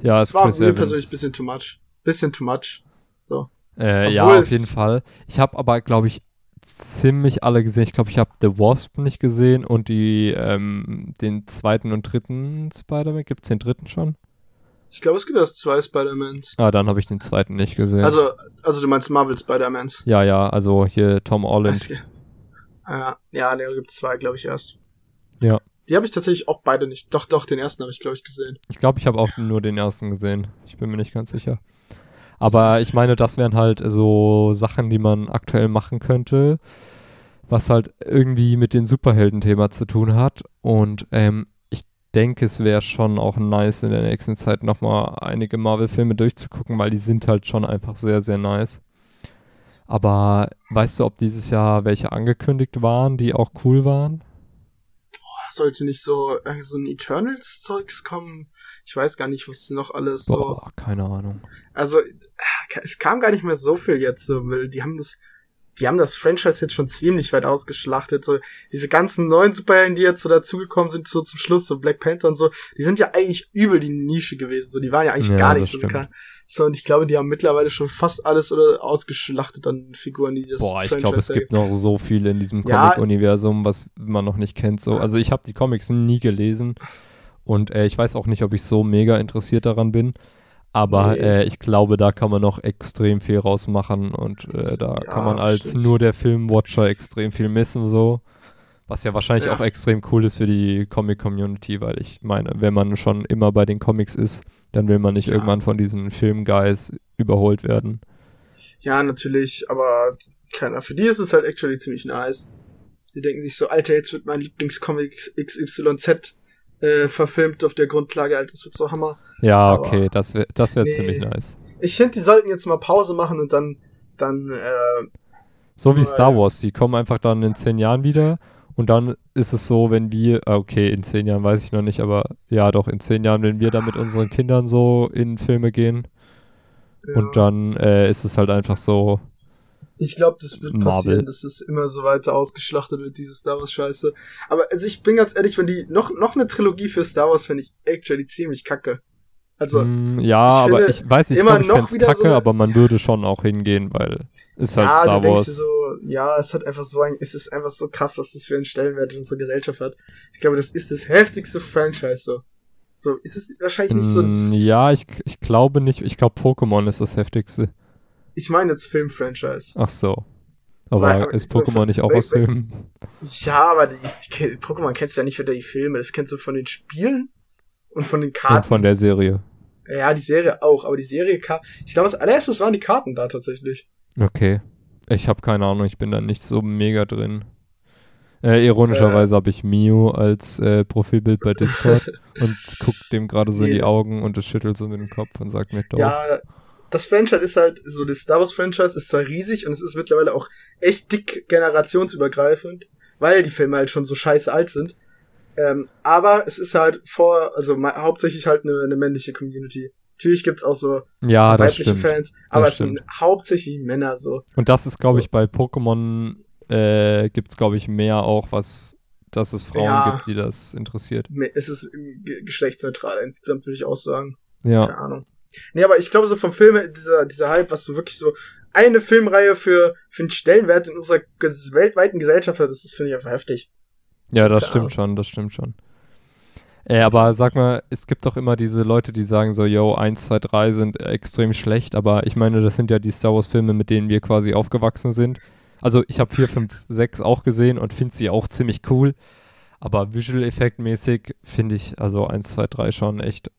Ja, es es war Chris mir Evans. persönlich ein bisschen too much. Bisschen too much. So. Äh, ja, auf es- jeden Fall. Ich habe aber, glaube ich, ziemlich alle gesehen. Ich glaube, ich habe The Wasp nicht gesehen und die, ähm, den zweiten und dritten Spider-Man. Gibt es den dritten schon? Ich glaube, es gibt erst zwei Spider-Mans. Ah, dann habe ich den zweiten nicht gesehen. Also, also du meinst Marvel Spider-Mans. ja, ja, also hier Tom Holland. Es- Ja, ja, ne, gibt zwei, glaube ich, erst. Ja. Die habe ich tatsächlich auch beide nicht. Doch, doch, den ersten habe ich, glaube ich, gesehen. Ich glaube, ich habe auch nur den ersten gesehen. Ich bin mir nicht ganz sicher. Aber ich meine, das wären halt so Sachen, die man aktuell machen könnte, was halt irgendwie mit dem Superhelden-Thema zu tun hat. Und ähm, ich denke, es wäre schon auch nice, in der nächsten Zeit nochmal einige Marvel-Filme durchzugucken, weil die sind halt schon einfach sehr, sehr nice. Aber weißt du, ob dieses Jahr welche angekündigt waren, die auch cool waren? Sollte nicht so, äh, so ein Eternals-Zeugs kommen? Ich weiß gar nicht, was noch alles so. Boah, keine Ahnung. Also, äh, es kam gar nicht mehr so viel jetzt, so, weil die haben das, die haben das Franchise jetzt schon ziemlich weit ausgeschlachtet. So, diese ganzen neuen Superhelden, die jetzt so dazugekommen sind, so zum Schluss, so Black Panther und so, die sind ja eigentlich übel die Nische gewesen. So, die waren ja eigentlich Ja, gar nicht so stimmt. So, und ich glaube, die haben mittlerweile schon fast alles oder ausgeschlachtet an Figuren, die das Boah, ich glaube, es gibt noch so viel in diesem Ja. Comic-Universum, was man noch nicht kennt. So. Also ich habe die Comics nie gelesen und äh, ich weiß auch nicht, ob ich so mega interessiert daran bin. Aber Nee, äh, ich glaube, da kann man noch extrem viel rausmachen und äh, da Ja, kann man als stimmt. nur der Filmwatcher extrem viel missen so. Was ja wahrscheinlich Ja. auch extrem cool ist für die Comic-Community, weil ich meine, wenn man schon immer bei den Comics ist, Dann will man nicht ja. irgendwann von diesen Filmguys überholt werden. Ja, natürlich, aber keiner. Für die ist es halt actually ziemlich nice. Die denken sich so, Alter, jetzt wird mein Lieblingscomic XYZ äh, verfilmt auf der Grundlage, Alter, das wird so Hammer. Ja, aber okay, das wäre das wär nee. ziemlich nice. Ich finde, die sollten jetzt mal Pause machen und dann, dann, äh, So wie Star Wars, die kommen einfach dann in zehn Jahren wieder und dann ist es so, wenn wir, ah, okay, in zehn Jahren weiß ich noch nicht, aber ja, doch, in zehn Jahren, wenn wir dann mit unseren Kindern so in Filme gehen. Ja. Und dann äh, ist es halt einfach so. Ich glaube, das wird Marvel. passieren, dass es immer so weiter ausgeschlachtet wird, diese Star Wars Scheiße. Aber also ich bin ganz ehrlich, wenn die noch, noch eine Trilogie für Star Wars finde ich actually ziemlich kacke. Also. Mm, ja, ich aber ich weiß nicht, immer ich glaub, ich noch kacke, so eine, aber man würde schon auch hingehen, weil ist halt ja, Star Wars. So, ja, es hat einfach so ein, es ist einfach so krass, was das für einen Stellenwert in unserer Gesellschaft hat. Ich glaube, das ist das heftigste Franchise so. So, ist es wahrscheinlich nicht so. Mm, ja, ich, ich glaube nicht. Ich glaube, Pokémon ist das heftigste. Ich meine jetzt Film-Franchise. Ach so. Aber, Weil, aber ist Pokémon so, nicht auch aus Filmen? Ja, aber die, die, Pokémon kennst du ja nicht für die Filme. Das kennst du von den Spielen und von den Karten. Und von der Serie. Ja, die Serie auch. Aber die Serie, ich glaube, als allererstes waren die Karten da tatsächlich. Okay. Ich habe keine Ahnung, ich bin da nicht so mega drin. Äh, ironischerweise äh. habe ich Mio als äh, Profilbild bei Discord *laughs* und guckt dem gerade so in die Augen und es schüttelt so mit dem Kopf und sagt mir doch. Ja, das Franchise ist halt, so das Star Wars Franchise ist zwar riesig und es ist mittlerweile auch echt dick generationsübergreifend, weil die Filme halt schon so scheiße alt sind. Ähm, aber es ist halt vor, also hauptsächlich halt eine, eine männliche Community. Natürlich gibt's auch so ja, weibliche Fans, aber es sind hauptsächlich Männer so. Und das ist, glaube so. ich, bei Pokémon äh, gibt's, glaube ich, mehr auch, was, dass es Frauen ja, gibt, die das interessiert. Es ist geschlechtsneutral insgesamt, würde ich auch sagen. Ja. Keine Ahnung. Nee, aber ich glaube, so vom Film, dieser, dieser Hype, was so wirklich so eine Filmreihe für, für einen Stellenwert in unserer weltweiten Gesellschaft hat, das finde ich einfach heftig. Ja, das stimmt schon, das stimmt schon. Äh, aber sag mal, es gibt doch immer diese Leute, die sagen so, yo, 1, 2, 3 sind extrem schlecht, aber ich meine, das sind ja die Star Wars Filme, mit denen wir quasi aufgewachsen sind. Also ich habe 4, 5, 6 auch gesehen und finde sie auch ziemlich cool. Aber Visual Effect mäßig finde ich also 1, 2, 3 schon echt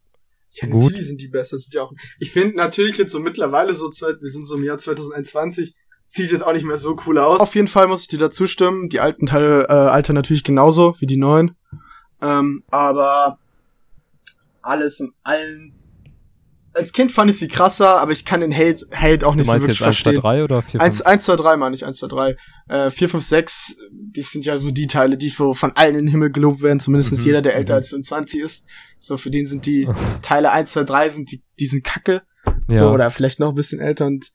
ja, gut. natürlich sind die besser. Sind ja auch, ich finde natürlich jetzt so mittlerweile so, wir sind so im Jahr 2021, sieht jetzt auch nicht mehr so cool aus. Auf jeden Fall muss ich dir dazu stimmen. Die alten Teile äh, alter natürlich genauso wie die neuen. Ähm, aber alles in allen. Als Kind fand ich sie krasser, aber ich kann den Hate, Hate auch nicht so wirklich jetzt 1, verstehen. 2, 3 oder 4, 5? 1, 1, 2, 3 meine ich, 1, 2, 3. Äh, 4, 5, 6, die sind ja so die Teile, die von allen in den Himmel gelobt werden, zumindest mhm, jeder, der älter mhm. als 25 ist. So, für den sind die Teile 1, 2, 3 sind die, die sind kacke. Ja. So, oder vielleicht noch ein bisschen älter und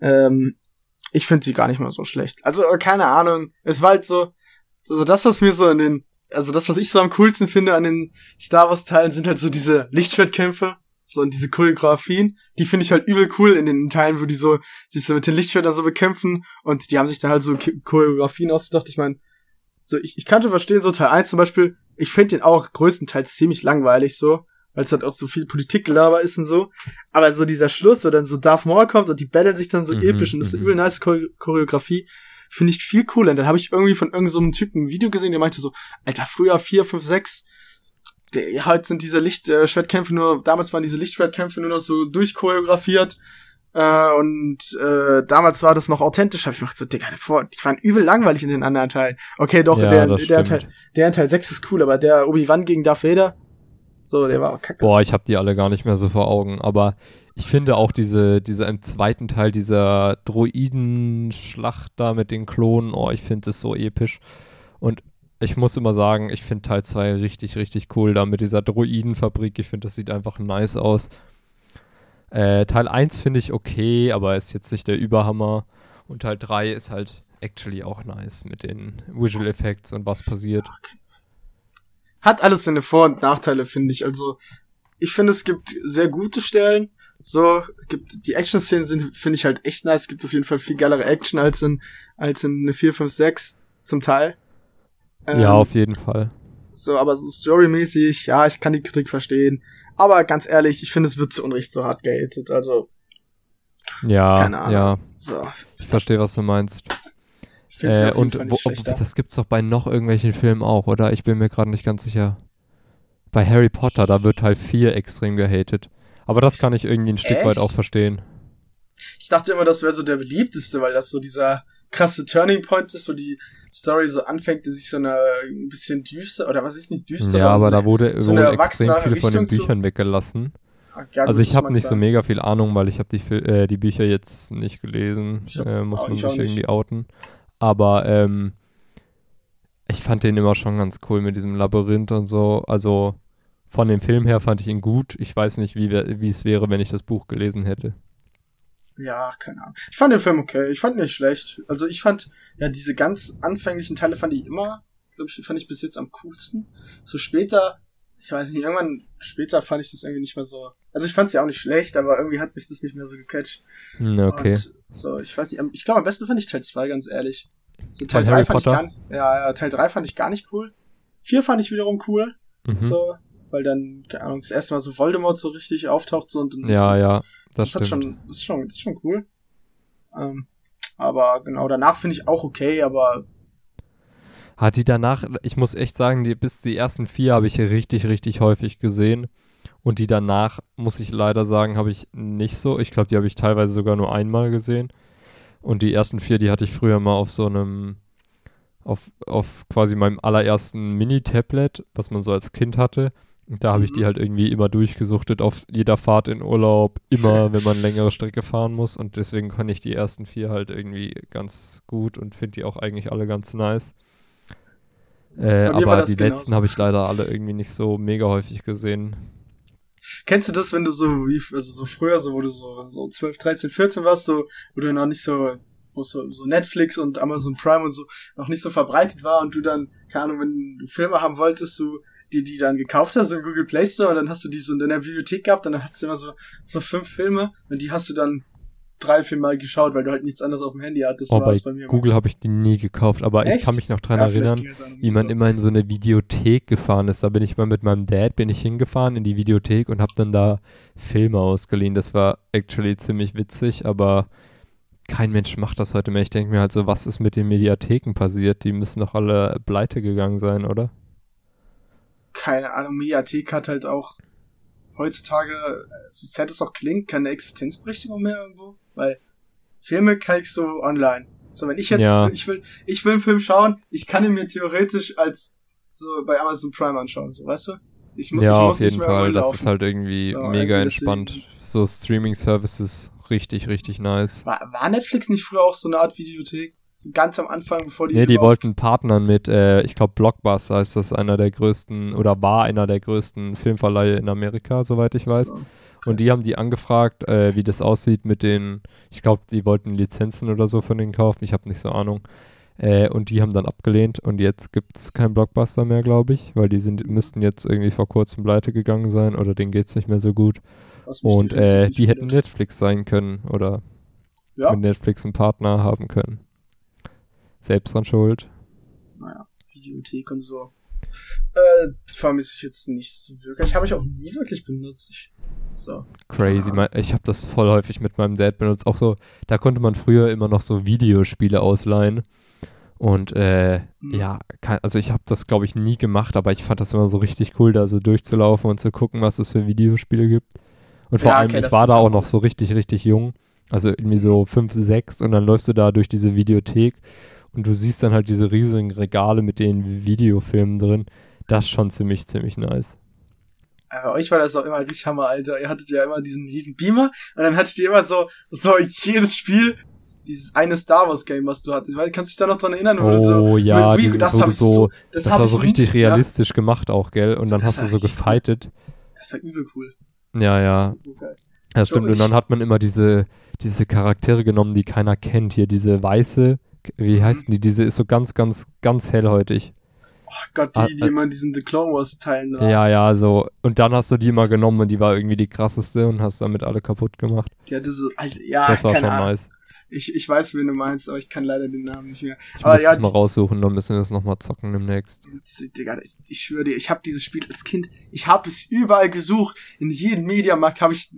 ähm, ich finde sie gar nicht mal so schlecht. Also, keine Ahnung. Es war halt so, so das, was mir so in den also das, was ich so am coolsten finde an den Star Wars Teilen, sind halt so diese Lichtschwertkämpfe, so und diese Choreografien. Die finde ich halt übel cool in den Teilen, wo die so sich so mit den Lichtschwertern so bekämpfen und die haben sich dann halt so Choreografien ausgedacht. Ich meine, so ich, ich kann schon verstehen, so Teil 1 zum Beispiel, ich finde den auch größtenteils ziemlich langweilig so, weil es halt auch so viel Politikgelaber ist und so. Aber so dieser Schluss, wo dann so Darth Maul kommt und die battlen sich dann so mhm, episch und das ist mhm. übel nice Choreografie finde ich viel cooler. Und dann habe ich irgendwie von irgendeinem so Typen ein Video gesehen, der meinte so, Alter, früher 4, 5, 6, der, halt sind diese Lichtschwertkämpfe nur, damals waren diese Lichtschwertkämpfe nur noch so durchchoreografiert. Äh, und äh, damals war das noch authentisch. Hab ich gedacht so, Digga, die waren übel langweilig in den anderen Teilen. Okay, doch, ja, der, der, Teil, der Teil 6 ist cool, aber der Obi-Wan gegen Darth Vader, so, der war auch kacke. Boah, ich hab die alle gar nicht mehr so vor Augen, aber ich finde auch diese, diese im zweiten Teil dieser Droidenschlacht da mit den Klonen, oh, ich finde das so episch. Und ich muss immer sagen, ich finde Teil 2 richtig, richtig cool da mit dieser Droidenfabrik. Ich finde, das sieht einfach nice aus. Äh, Teil 1 finde ich okay, aber ist jetzt nicht der Überhammer. Und Teil 3 ist halt actually auch nice mit den Visual Effects und was passiert. Hat alles seine Vor- und Nachteile, finde ich. Also, ich finde, es gibt sehr gute Stellen so, gibt, die Action-Szenen sind, finde ich halt echt nice. Es gibt auf jeden Fall viel geilere Action als in, als in eine 4, 5, 6 zum Teil. Ähm, ja, auf jeden Fall. So, aber so storymäßig, ja, ich kann die Kritik verstehen. Aber ganz ehrlich, ich finde, es wird zu Unrecht so hart gehatet. Also. Ja, keine Ahnung. ja. So. Ich verstehe, was du meinst. Äh, und wo, ob, das gibt's doch bei noch irgendwelchen Filmen auch, oder? Ich bin mir gerade nicht ganz sicher. Bei Harry Potter, da wird halt 4 extrem gehatet. Aber das kann ich irgendwie ein Stück Echt? weit auch verstehen. Ich dachte immer, das wäre so der beliebteste, weil das so dieser krasse Turning Point ist, wo die Story so anfängt, in sich so eine ein bisschen düster, oder was ist nicht düster? Ja, aber da wurde, so extrem viele von den Büchern weggelassen. Ja, also ich habe nicht so mega viel Ahnung, weil ich habe die, äh, die Bücher jetzt nicht gelesen. Ich hab- Äh, muss man ich sich irgendwie outen. Aber ähm, ich fand den immer schon ganz cool mit diesem Labyrinth und so. Also von dem Film her fand ich ihn gut. Ich weiß nicht, wie, wie es wäre, wenn ich das Buch gelesen hätte. Ja, keine Ahnung. Ich fand den Film okay. Ich fand ihn nicht schlecht. Also ich fand, ja, diese ganz anfänglichen Teile fand ich immer, glaube ich, fand ich bis jetzt am coolsten. So später, ich weiß nicht, irgendwann später fand ich das irgendwie nicht mehr so. Also ich fand es ja auch nicht schlecht, aber irgendwie hat mich das nicht mehr so gecatcht. Hm, okay. Und so, ich weiß nicht, ich glaube am besten fand ich Teil 2, ganz ehrlich. So, Teil Von 3 Harry fand ich Potter? gar nicht, ja, ja, Teil 3 fand ich gar nicht cool. 4 fand ich wiederum cool, Mhm. so, weil dann, keine Ahnung, das erste Mal so Voldemort so richtig auftaucht, so, und dann Ja, ja, das das, hat stimmt. schon, das ist schon, das ist schon cool. Ähm, aber genau, danach finde ich auch okay, aber Hat die danach, ich muss echt sagen, die, bis die ersten vier habe ich richtig, richtig häufig gesehen. Und die danach, muss ich leider sagen, habe ich nicht so. Ich glaube, die habe ich teilweise sogar nur einmal gesehen. Und die ersten vier, die hatte ich früher mal auf so einem, auf, auf quasi meinem allerersten Mini-Tablet, was man so als Kind hatte. Und da habe ich Mhm. die halt irgendwie immer durchgesuchtet auf jeder Fahrt in Urlaub, immer, *laughs* wenn man längere Strecke fahren muss. Und deswegen kann ich die ersten vier halt irgendwie ganz gut und finde die auch eigentlich alle ganz nice. Äh, aber die genauso. letzten habe ich leider alle irgendwie nicht so mega häufig gesehen. kennst du das, wenn du so wie, also so früher, so wo du so, so 12, 13, 14 warst, so, wo du noch nicht so, wo so, so Netflix und Amazon Prime und so noch nicht so verbreitet war und du dann, keine Ahnung, wenn du Filme haben wolltest, du die, die dann gekauft hast im Google Play Store und dann hast du die so in deiner Bibliothek gehabt und dann hast du immer so, so fünf Filme und die hast du dann drei, vier Mal geschaut, weil du halt nichts anderes auf dem Handy hattest. Oh, bei bei mir. Google habe ich die nie gekauft, aber ich Echt? kann mich noch dran Ja, erinnern, wie man so. immer in so eine Videothek gefahren ist. Da bin ich mal mit meinem Dad, bin ich hingefahren in die Videothek und habe dann da Filme ausgeliehen. Das war actually ziemlich witzig, aber kein Mensch macht das heute mehr. Ich denke mir halt so, was ist mit den Mediatheken passiert? Die müssen doch alle pleite gegangen sein, oder? Keine Ahnung, Mediathek hat halt auch heutzutage, so sad es auch klingt, keine Existenzberechtigung mehr irgendwo, weil Filme kriegst du online. So, wenn ich jetzt, Ja. ich will, ich will einen Film schauen, ich kann ihn mir theoretisch als so bei Amazon Prime anschauen, so, weißt du? Ich, Ja, ich muss auf jeden Fall. Das ist halt irgendwie So, mega irgendwie entspannt. deswegen- So Streaming-Services, richtig, richtig nice. war, war Netflix nicht früher auch so eine Art Videothek? Ganz am Anfang, bevor die. Nee, die wollten partnern mit, äh, ich glaube, Blockbuster ist das einer der größten oder war einer der größten Filmverleihe in Amerika, soweit ich weiß. So. Und die haben die angefragt, äh, wie das aussieht mit den, ich glaube, die wollten Lizenzen oder so von denen kaufen, ich habe nicht so Ahnung. Äh, und die haben dann abgelehnt und jetzt gibt es keinen Blockbuster mehr, glaube ich, weil die sind, müssten jetzt irgendwie vor kurzem pleite gegangen sein oder denen geht es nicht mehr so gut. Und definitiv äh, die hätten. Netflix sein können oder Ja, mit Netflix einen Partner haben können. Selbst dran schuld. naja, Videothek und so. Äh, vermisse ich jetzt nicht so wirklich. Habe ich auch nie wirklich benutzt. Ich, so. Crazy. Mein, ich habe das voll häufig mit meinem Dad benutzt. Auch so, da konnte man früher immer noch so Videospiele ausleihen. Und äh, Mhm. ja, kann, also ich habe das glaube ich nie gemacht, aber ich fand das immer so richtig cool, da so durchzulaufen und zu gucken, was es für Videospiele gibt. Und vor Ja, allem, okay, ich war da auch noch so richtig, richtig jung. Also irgendwie so 5, 6 und dann läufst du da durch diese Videothek und du siehst dann halt diese riesigen Regale mit den Videofilmen drin. Das ist schon ziemlich, ziemlich nice. Aber bei euch war das auch immer richtig Hammer, Alter. Ihr hattet ja immer diesen riesen Beamer und dann hattet ihr immer so, so jedes Spiel, dieses eine Star Wars Game, was du hattest. Weil, kannst du dich da noch dran erinnern? du so, Oh ja, Wii- das ich so, das, das war so richtig Ja, realistisch gemacht auch, gell? Und dann hast du so gefightet. das war übel cool. Ja, ja, Das so geil. das stimmt. Und dann hat man immer diese, diese Charaktere genommen, die keiner kennt. Hier diese weiße, wie heißen die? Diese ist so ganz, ganz, ganz hellhäutig. Oh Gott, die, Ah, die äh, immer in diesen The Clone Wars Teilen da. Ja, ja, so. Und dann hast du die immer genommen und die war irgendwie die krasseste und hast damit alle kaputt gemacht. Die hatte so, Alter, ja, das war schon Ahnung. nice. Ich, ich weiß, wen du meinst, aber ich kann leider den Namen nicht mehr. Ich Aber muss ja, es mal raussuchen, dann müssen wir das nochmal zocken demnächst. Digga, das- ich schwöre dir, ich habe dieses Spiel als Kind, ich habe es überall gesucht, in jedem Mediamarkt habe ich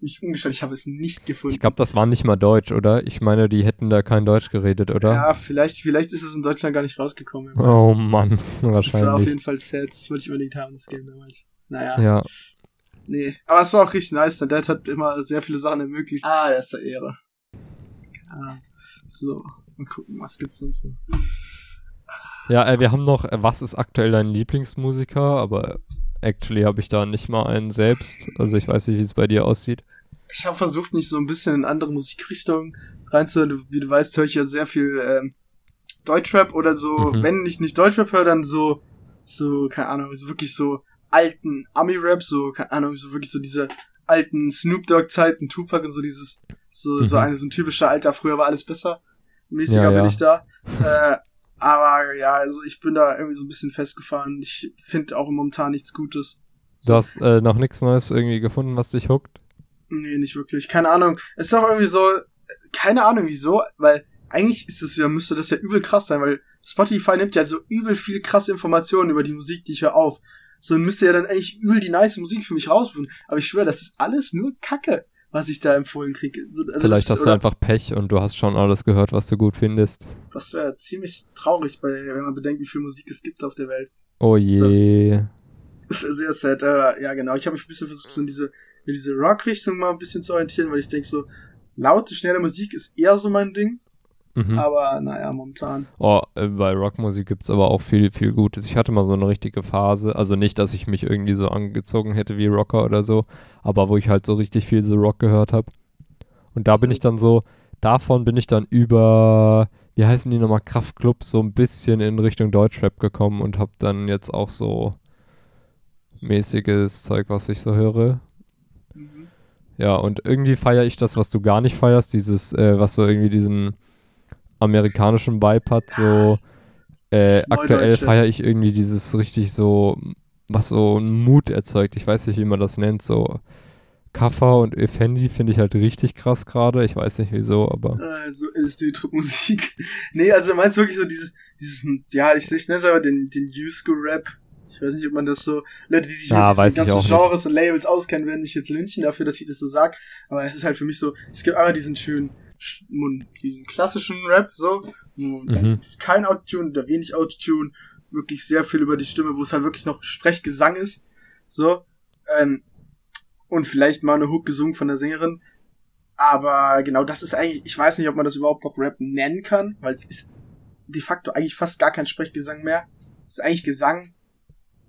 mich umgeschaut, ich habe es nicht gefunden. Ich glaube, das war nicht mal Deutsch, oder? Ich meine, die hätten da kein Deutsch geredet, oder? Ja, vielleicht, vielleicht ist es in Deutschland gar nicht rausgekommen. Oh Mann, *laughs* das war auf wahrscheinlich. jeden Fall sad, das wollte ich unbedingt haben, das Game damals. Naja, Ja. Nee, aber es war auch richtig nice. Der Dad hat immer sehr viele Sachen ermöglicht. Ah, er ist der Ehre. Ah, so, mal gucken, was gibt's sonst noch. Ja, äh, wir haben noch, äh, was ist aktuell dein Lieblingsmusiker? Aber actually habe ich da nicht mal einen selbst. Also ich weiß nicht, wie es bei dir aussieht. Ich habe versucht, mich so ein bisschen in andere Musikrichtungen reinzuhören. Wie du weißt, höre ich ja sehr viel ähm, Deutschrap oder so. Mhm. Wenn ich nicht Deutschrap höre, dann so, so, keine Ahnung, so wirklich so alten Ami-Rap, so, keine Ahnung, so wirklich so diese alten Snoop Dogg-Zeiten, Tupac und so dieses, so, mhm. so eine, so ein typischer Alter, früher war alles besser. Mäßiger ja, ja. bin ich da. äh, aber ja, also ich bin da irgendwie so ein bisschen festgefahren. Ich finde auch momentan nichts Gutes. Du hast äh, noch nichts Neues irgendwie gefunden, was dich huckt? Nee, nicht wirklich. Keine Ahnung. Es ist auch irgendwie so, keine Ahnung wieso, weil eigentlich ist es ja, müsste das ja übel krass sein, weil Spotify nimmt ja so übel viel krasse Informationen über die Musik, die ich höre auf. So müsste ja dann eigentlich übel die nice Musik für mich rausfinden. Aber ich schwöre, das ist alles nur Kacke was ich da empfohlen kriege. Also Vielleicht hast du einfach Pech und du hast schon alles gehört, was du gut findest. Das wäre ziemlich traurig, bei, wenn man bedenkt, wie viel Musik es gibt auf der Welt. Oh je. So. Das wäre sehr sad. Äh, ja, genau. Ich habe mich ein bisschen versucht, so in diese, in diese Rock-Richtung mal ein bisschen zu orientieren, weil ich denke so, laute, schnelle Musik ist eher so mein Ding. Mhm. Aber naja, momentan. Oh, äh, bei Rockmusik gibt es aber auch viel, viel Gutes. Ich hatte mal so eine richtige Phase, also nicht, dass ich mich irgendwie so angezogen hätte wie Rocker oder so, aber wo ich halt so richtig viel so Rock gehört habe. Und da bin ich dann so, davon bin ich dann über, wie heißen die nochmal, Kraftclub, so ein bisschen in Richtung Deutschrap gekommen und habe dann jetzt auch so mäßiges Zeug, was ich so höre. Mhm. Ja, und irgendwie feiere ich das, was du gar nicht feierst, dieses, äh, was so irgendwie diesen amerikanischen Vibe hat, so äh, aktuell feiere ich irgendwie dieses richtig so, was so einen Mut erzeugt. Ich weiß nicht, wie man das nennt, so Kaffer und Effendi finde ich halt richtig krass gerade. Ich weiß nicht wieso, aber. Äh, so LSD-Trip-Musik. *laughs* nee, also du meinst wirklich so dieses, dieses, ja, ich, ich nenne es aber den, den New-School-Rap. Ich weiß nicht, ob man das so, Leute, die sich ja, mit diesen ganzen Genres nicht. und Labels auskennen, werden mich jetzt lynchen dafür, dass ich das so sag. Aber es ist halt für mich so, es gibt einmal diesen schönen, diesen klassischen Rap, so, wo mhm. kein Autotune oder wenig Autotune, wirklich sehr viel über die Stimme, wo es halt wirklich noch Sprechgesang ist, so, ähm, und vielleicht mal eine Hook gesungen von der Sängerin, aber genau das ist eigentlich, ich weiß nicht, ob man das überhaupt noch Rap nennen kann, weil es ist de facto eigentlich fast gar kein Sprechgesang mehr. Es ist eigentlich Gesang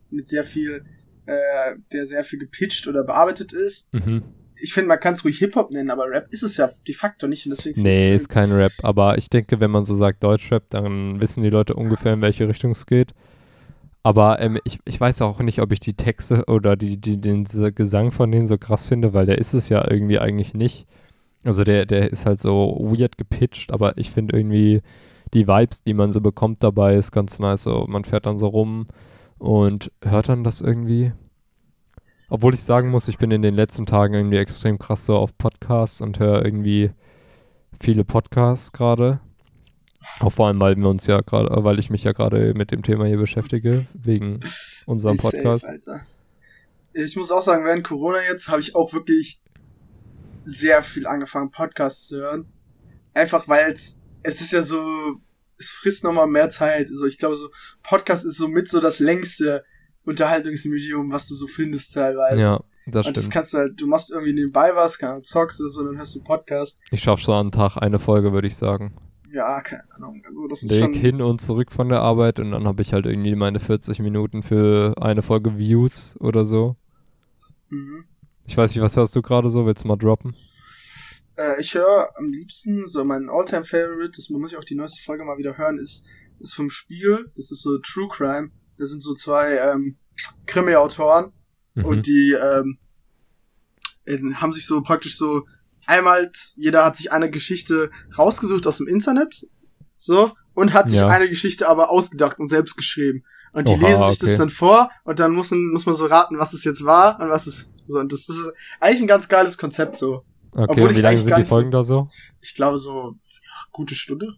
mit sehr viel, äh, der sehr viel gepitcht oder bearbeitet ist. Mhm ich finde, man kann es ruhig Hip-Hop nennen, aber Rap ist es ja de facto nicht. Und deswegen nee, ist kein Rap. Aber ich denke, wenn man so sagt Deutschrap, dann wissen die Leute ungefähr, in welche Richtung es geht. Aber ähm, ich, ich weiß auch nicht, ob ich die Texte oder die, die, den Gesang von denen so krass finde, weil der ist es ja irgendwie eigentlich nicht. Also der, der ist halt so weird gepitcht, aber ich finde irgendwie die Vibes, die man so bekommt dabei, ist ganz nice. So, man fährt dann so rum und hört dann das irgendwie. Obwohl ich sagen muss, ich bin in den letzten Tagen irgendwie extrem krass so auf Podcasts und höre irgendwie viele Podcasts gerade. Auch vor allem, weil wir uns ja gerade, weil ich mich ja gerade mit dem Thema hier beschäftige, wegen unserem Podcast. Safe, ich muss auch sagen, während Corona jetzt habe ich auch wirklich sehr viel angefangen, Podcasts zu hören. Einfach weil es, es ist ja so, es frisst nochmal mehr Zeit. Also ich glaube so, Podcast ist so mit so das längste Unterhaltungsmedium, was du so findest teilweise. Ja, das und stimmt. das kannst du halt, du machst irgendwie nebenbei was, keine Ahnung, zockst oder so, dann hörst du Podcast. Ich schaff so am Tag eine Folge, würde ich sagen. Ja, keine Ahnung. Also das ist Weg schon hin und zurück von der Arbeit und dann habe ich halt irgendwie meine 40 Minuten für eine Folge Views oder so. Mhm. Ich weiß nicht, was hörst du gerade so? Willst du mal droppen? Äh, ich höre am liebsten so mein Alltime Favorite, das muss ich auch die neueste Folge mal wieder hören, ist, ist vom Spiegel. Das ist so True Crime. Das sind so zwei ähm, Krimi-Autoren mhm. und die ähm, haben sich so praktisch so einmal, jeder hat sich eine Geschichte rausgesucht aus dem Internet, so, und hat sich ja. eine Geschichte aber ausgedacht und selbst geschrieben. Und die Oha, lesen sich okay. das dann vor und dann muss man, muss man so raten, was es jetzt war und was es so. Und das ist eigentlich ein ganz geiles Konzept so. Okay, Obwohl und wie lange sind die Folgen da so? Ich glaube so ja, gute Stunde.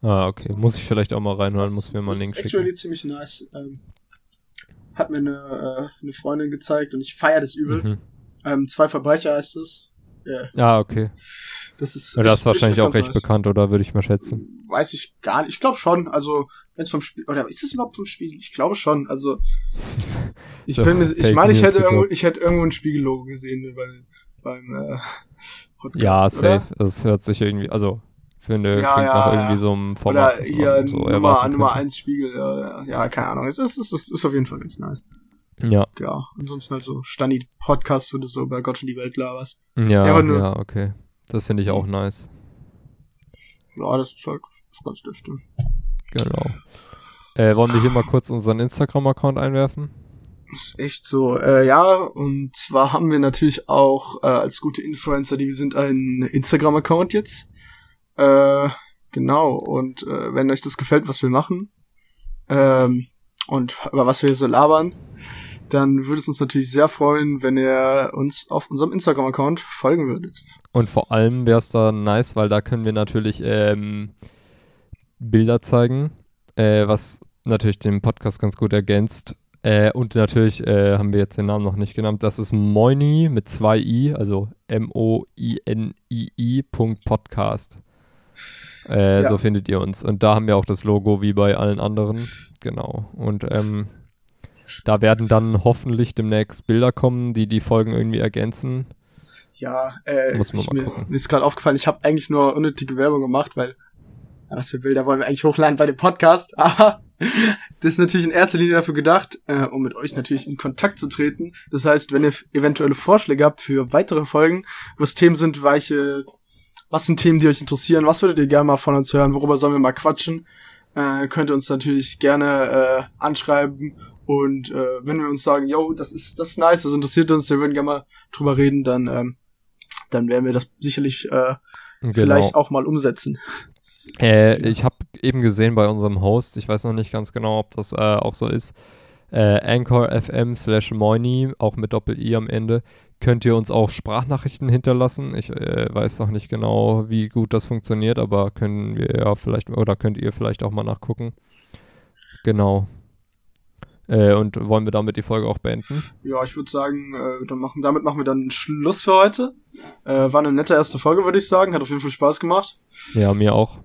Ah, okay. Muss ich vielleicht auch mal reinhören, muss mir mal einen Link schicken. Das ist actually ziemlich nice. Ähm, hat mir eine, äh, eine Freundin gezeigt und ich feiere das übel. Mhm. Ähm, zwei Verbrecher heißt es. Yeah. Ah, okay. Das ist. Ja, das ist wahrscheinlich auch recht nice. bekannt, oder würde ich mal schätzen? Weiß ich gar nicht. Ich glaube schon. Also Wenn's vom Spiel, oder ist das überhaupt vom Spiel? Ich glaube schon. Also, *laughs* ich so, bin, ich meine, ich hätte irgendwo, ich hätte irgendwo ein Spiegellogo gesehen, weil, beim, äh, Podcast, Ja, safe. Oder? Das hört sich irgendwie, also, finde, ja, klingt ja, nach irgendwie so einem Format. Oder hier so Nummer, Nummer 1 Spiegel, ja, ja, keine Ahnung. Es ist, es ist, ist auf jeden Fall ganz nice. Ja. Ja, ansonsten halt so Stani-Podcast, wo du so über Gott und die Welt laberst. Ja, ja, nur, ja okay. Das finde ich auch nice. Ja, das ist halt das ganz dürfte. Genau. Äh, wollen wir hier mal kurz unseren Instagram-Account einwerfen? Ist echt so. Äh, ja, und zwar haben wir natürlich auch äh, als gute Influencer, die wir sind, einen Instagram-Account jetzt. Äh, genau. Und äh, wenn euch das gefällt, was wir machen ähm, und über was wir so labern, dann würde es uns natürlich sehr freuen, wenn ihr uns auf unserem Instagram-Account folgen würdet. Und vor allem wäre es da nice, weil da können wir natürlich ähm, Bilder zeigen, äh, was natürlich den Podcast ganz gut ergänzt. Äh, und natürlich äh, haben wir jetzt den Namen noch nicht genannt. Das ist Moini mit zwei i, also M-O-I-N-I-I Podcast. Äh, ja. So findet ihr uns. Und da haben wir auch das Logo wie bei allen anderen. Genau. Und ähm, da werden dann hoffentlich demnächst Bilder kommen, die die Folgen irgendwie ergänzen. Ja, äh, Muss man ich, mal mir, gucken. mir ist gerade aufgefallen, ich habe eigentlich nur unnötige Werbung gemacht, weil was für Bilder wollen wir eigentlich hochladen bei dem Podcast? *laughs* Aber das ist natürlich in erster Linie dafür gedacht, äh, um mit euch natürlich in Kontakt zu treten. Das heißt, wenn ihr eventuelle Vorschläge habt für weitere Folgen, was Themen sind, welche, was sind Themen, die euch interessieren, was würdet ihr gerne mal von uns hören, worüber sollen wir mal quatschen, äh, könnt ihr uns natürlich gerne äh, anschreiben und äh, wenn wir uns sagen, yo, das ist das ist nice, das interessiert uns, wir würden gerne mal drüber reden, dann ähm, dann werden wir das sicherlich äh, genau. vielleicht auch mal umsetzen. Äh, ich habe eben gesehen bei unserem Host, ich weiß noch nicht ganz genau, ob das äh, auch so ist, äh, Anchor FM slash Moini, auch mit Doppel-I am Ende, könnt ihr uns auch Sprachnachrichten hinterlassen. Ich äh, weiß noch nicht genau, wie gut das funktioniert, aber können wir ja vielleicht, oder könnt ihr vielleicht auch mal nachgucken. Genau. Äh, und wollen wir damit die Folge auch beenden? Ja, ich würde sagen, äh, dann machen, damit machen wir dann Schluss für heute. Äh, war eine nette erste Folge, würde ich sagen. Hat auf jeden Fall Spaß gemacht. Ja, mir auch.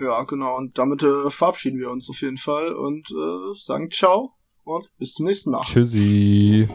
Ja, genau. Und damit äh, verabschieden wir uns auf jeden Fall und äh, sagen ciao und bis zum nächsten Mal. Tschüssi.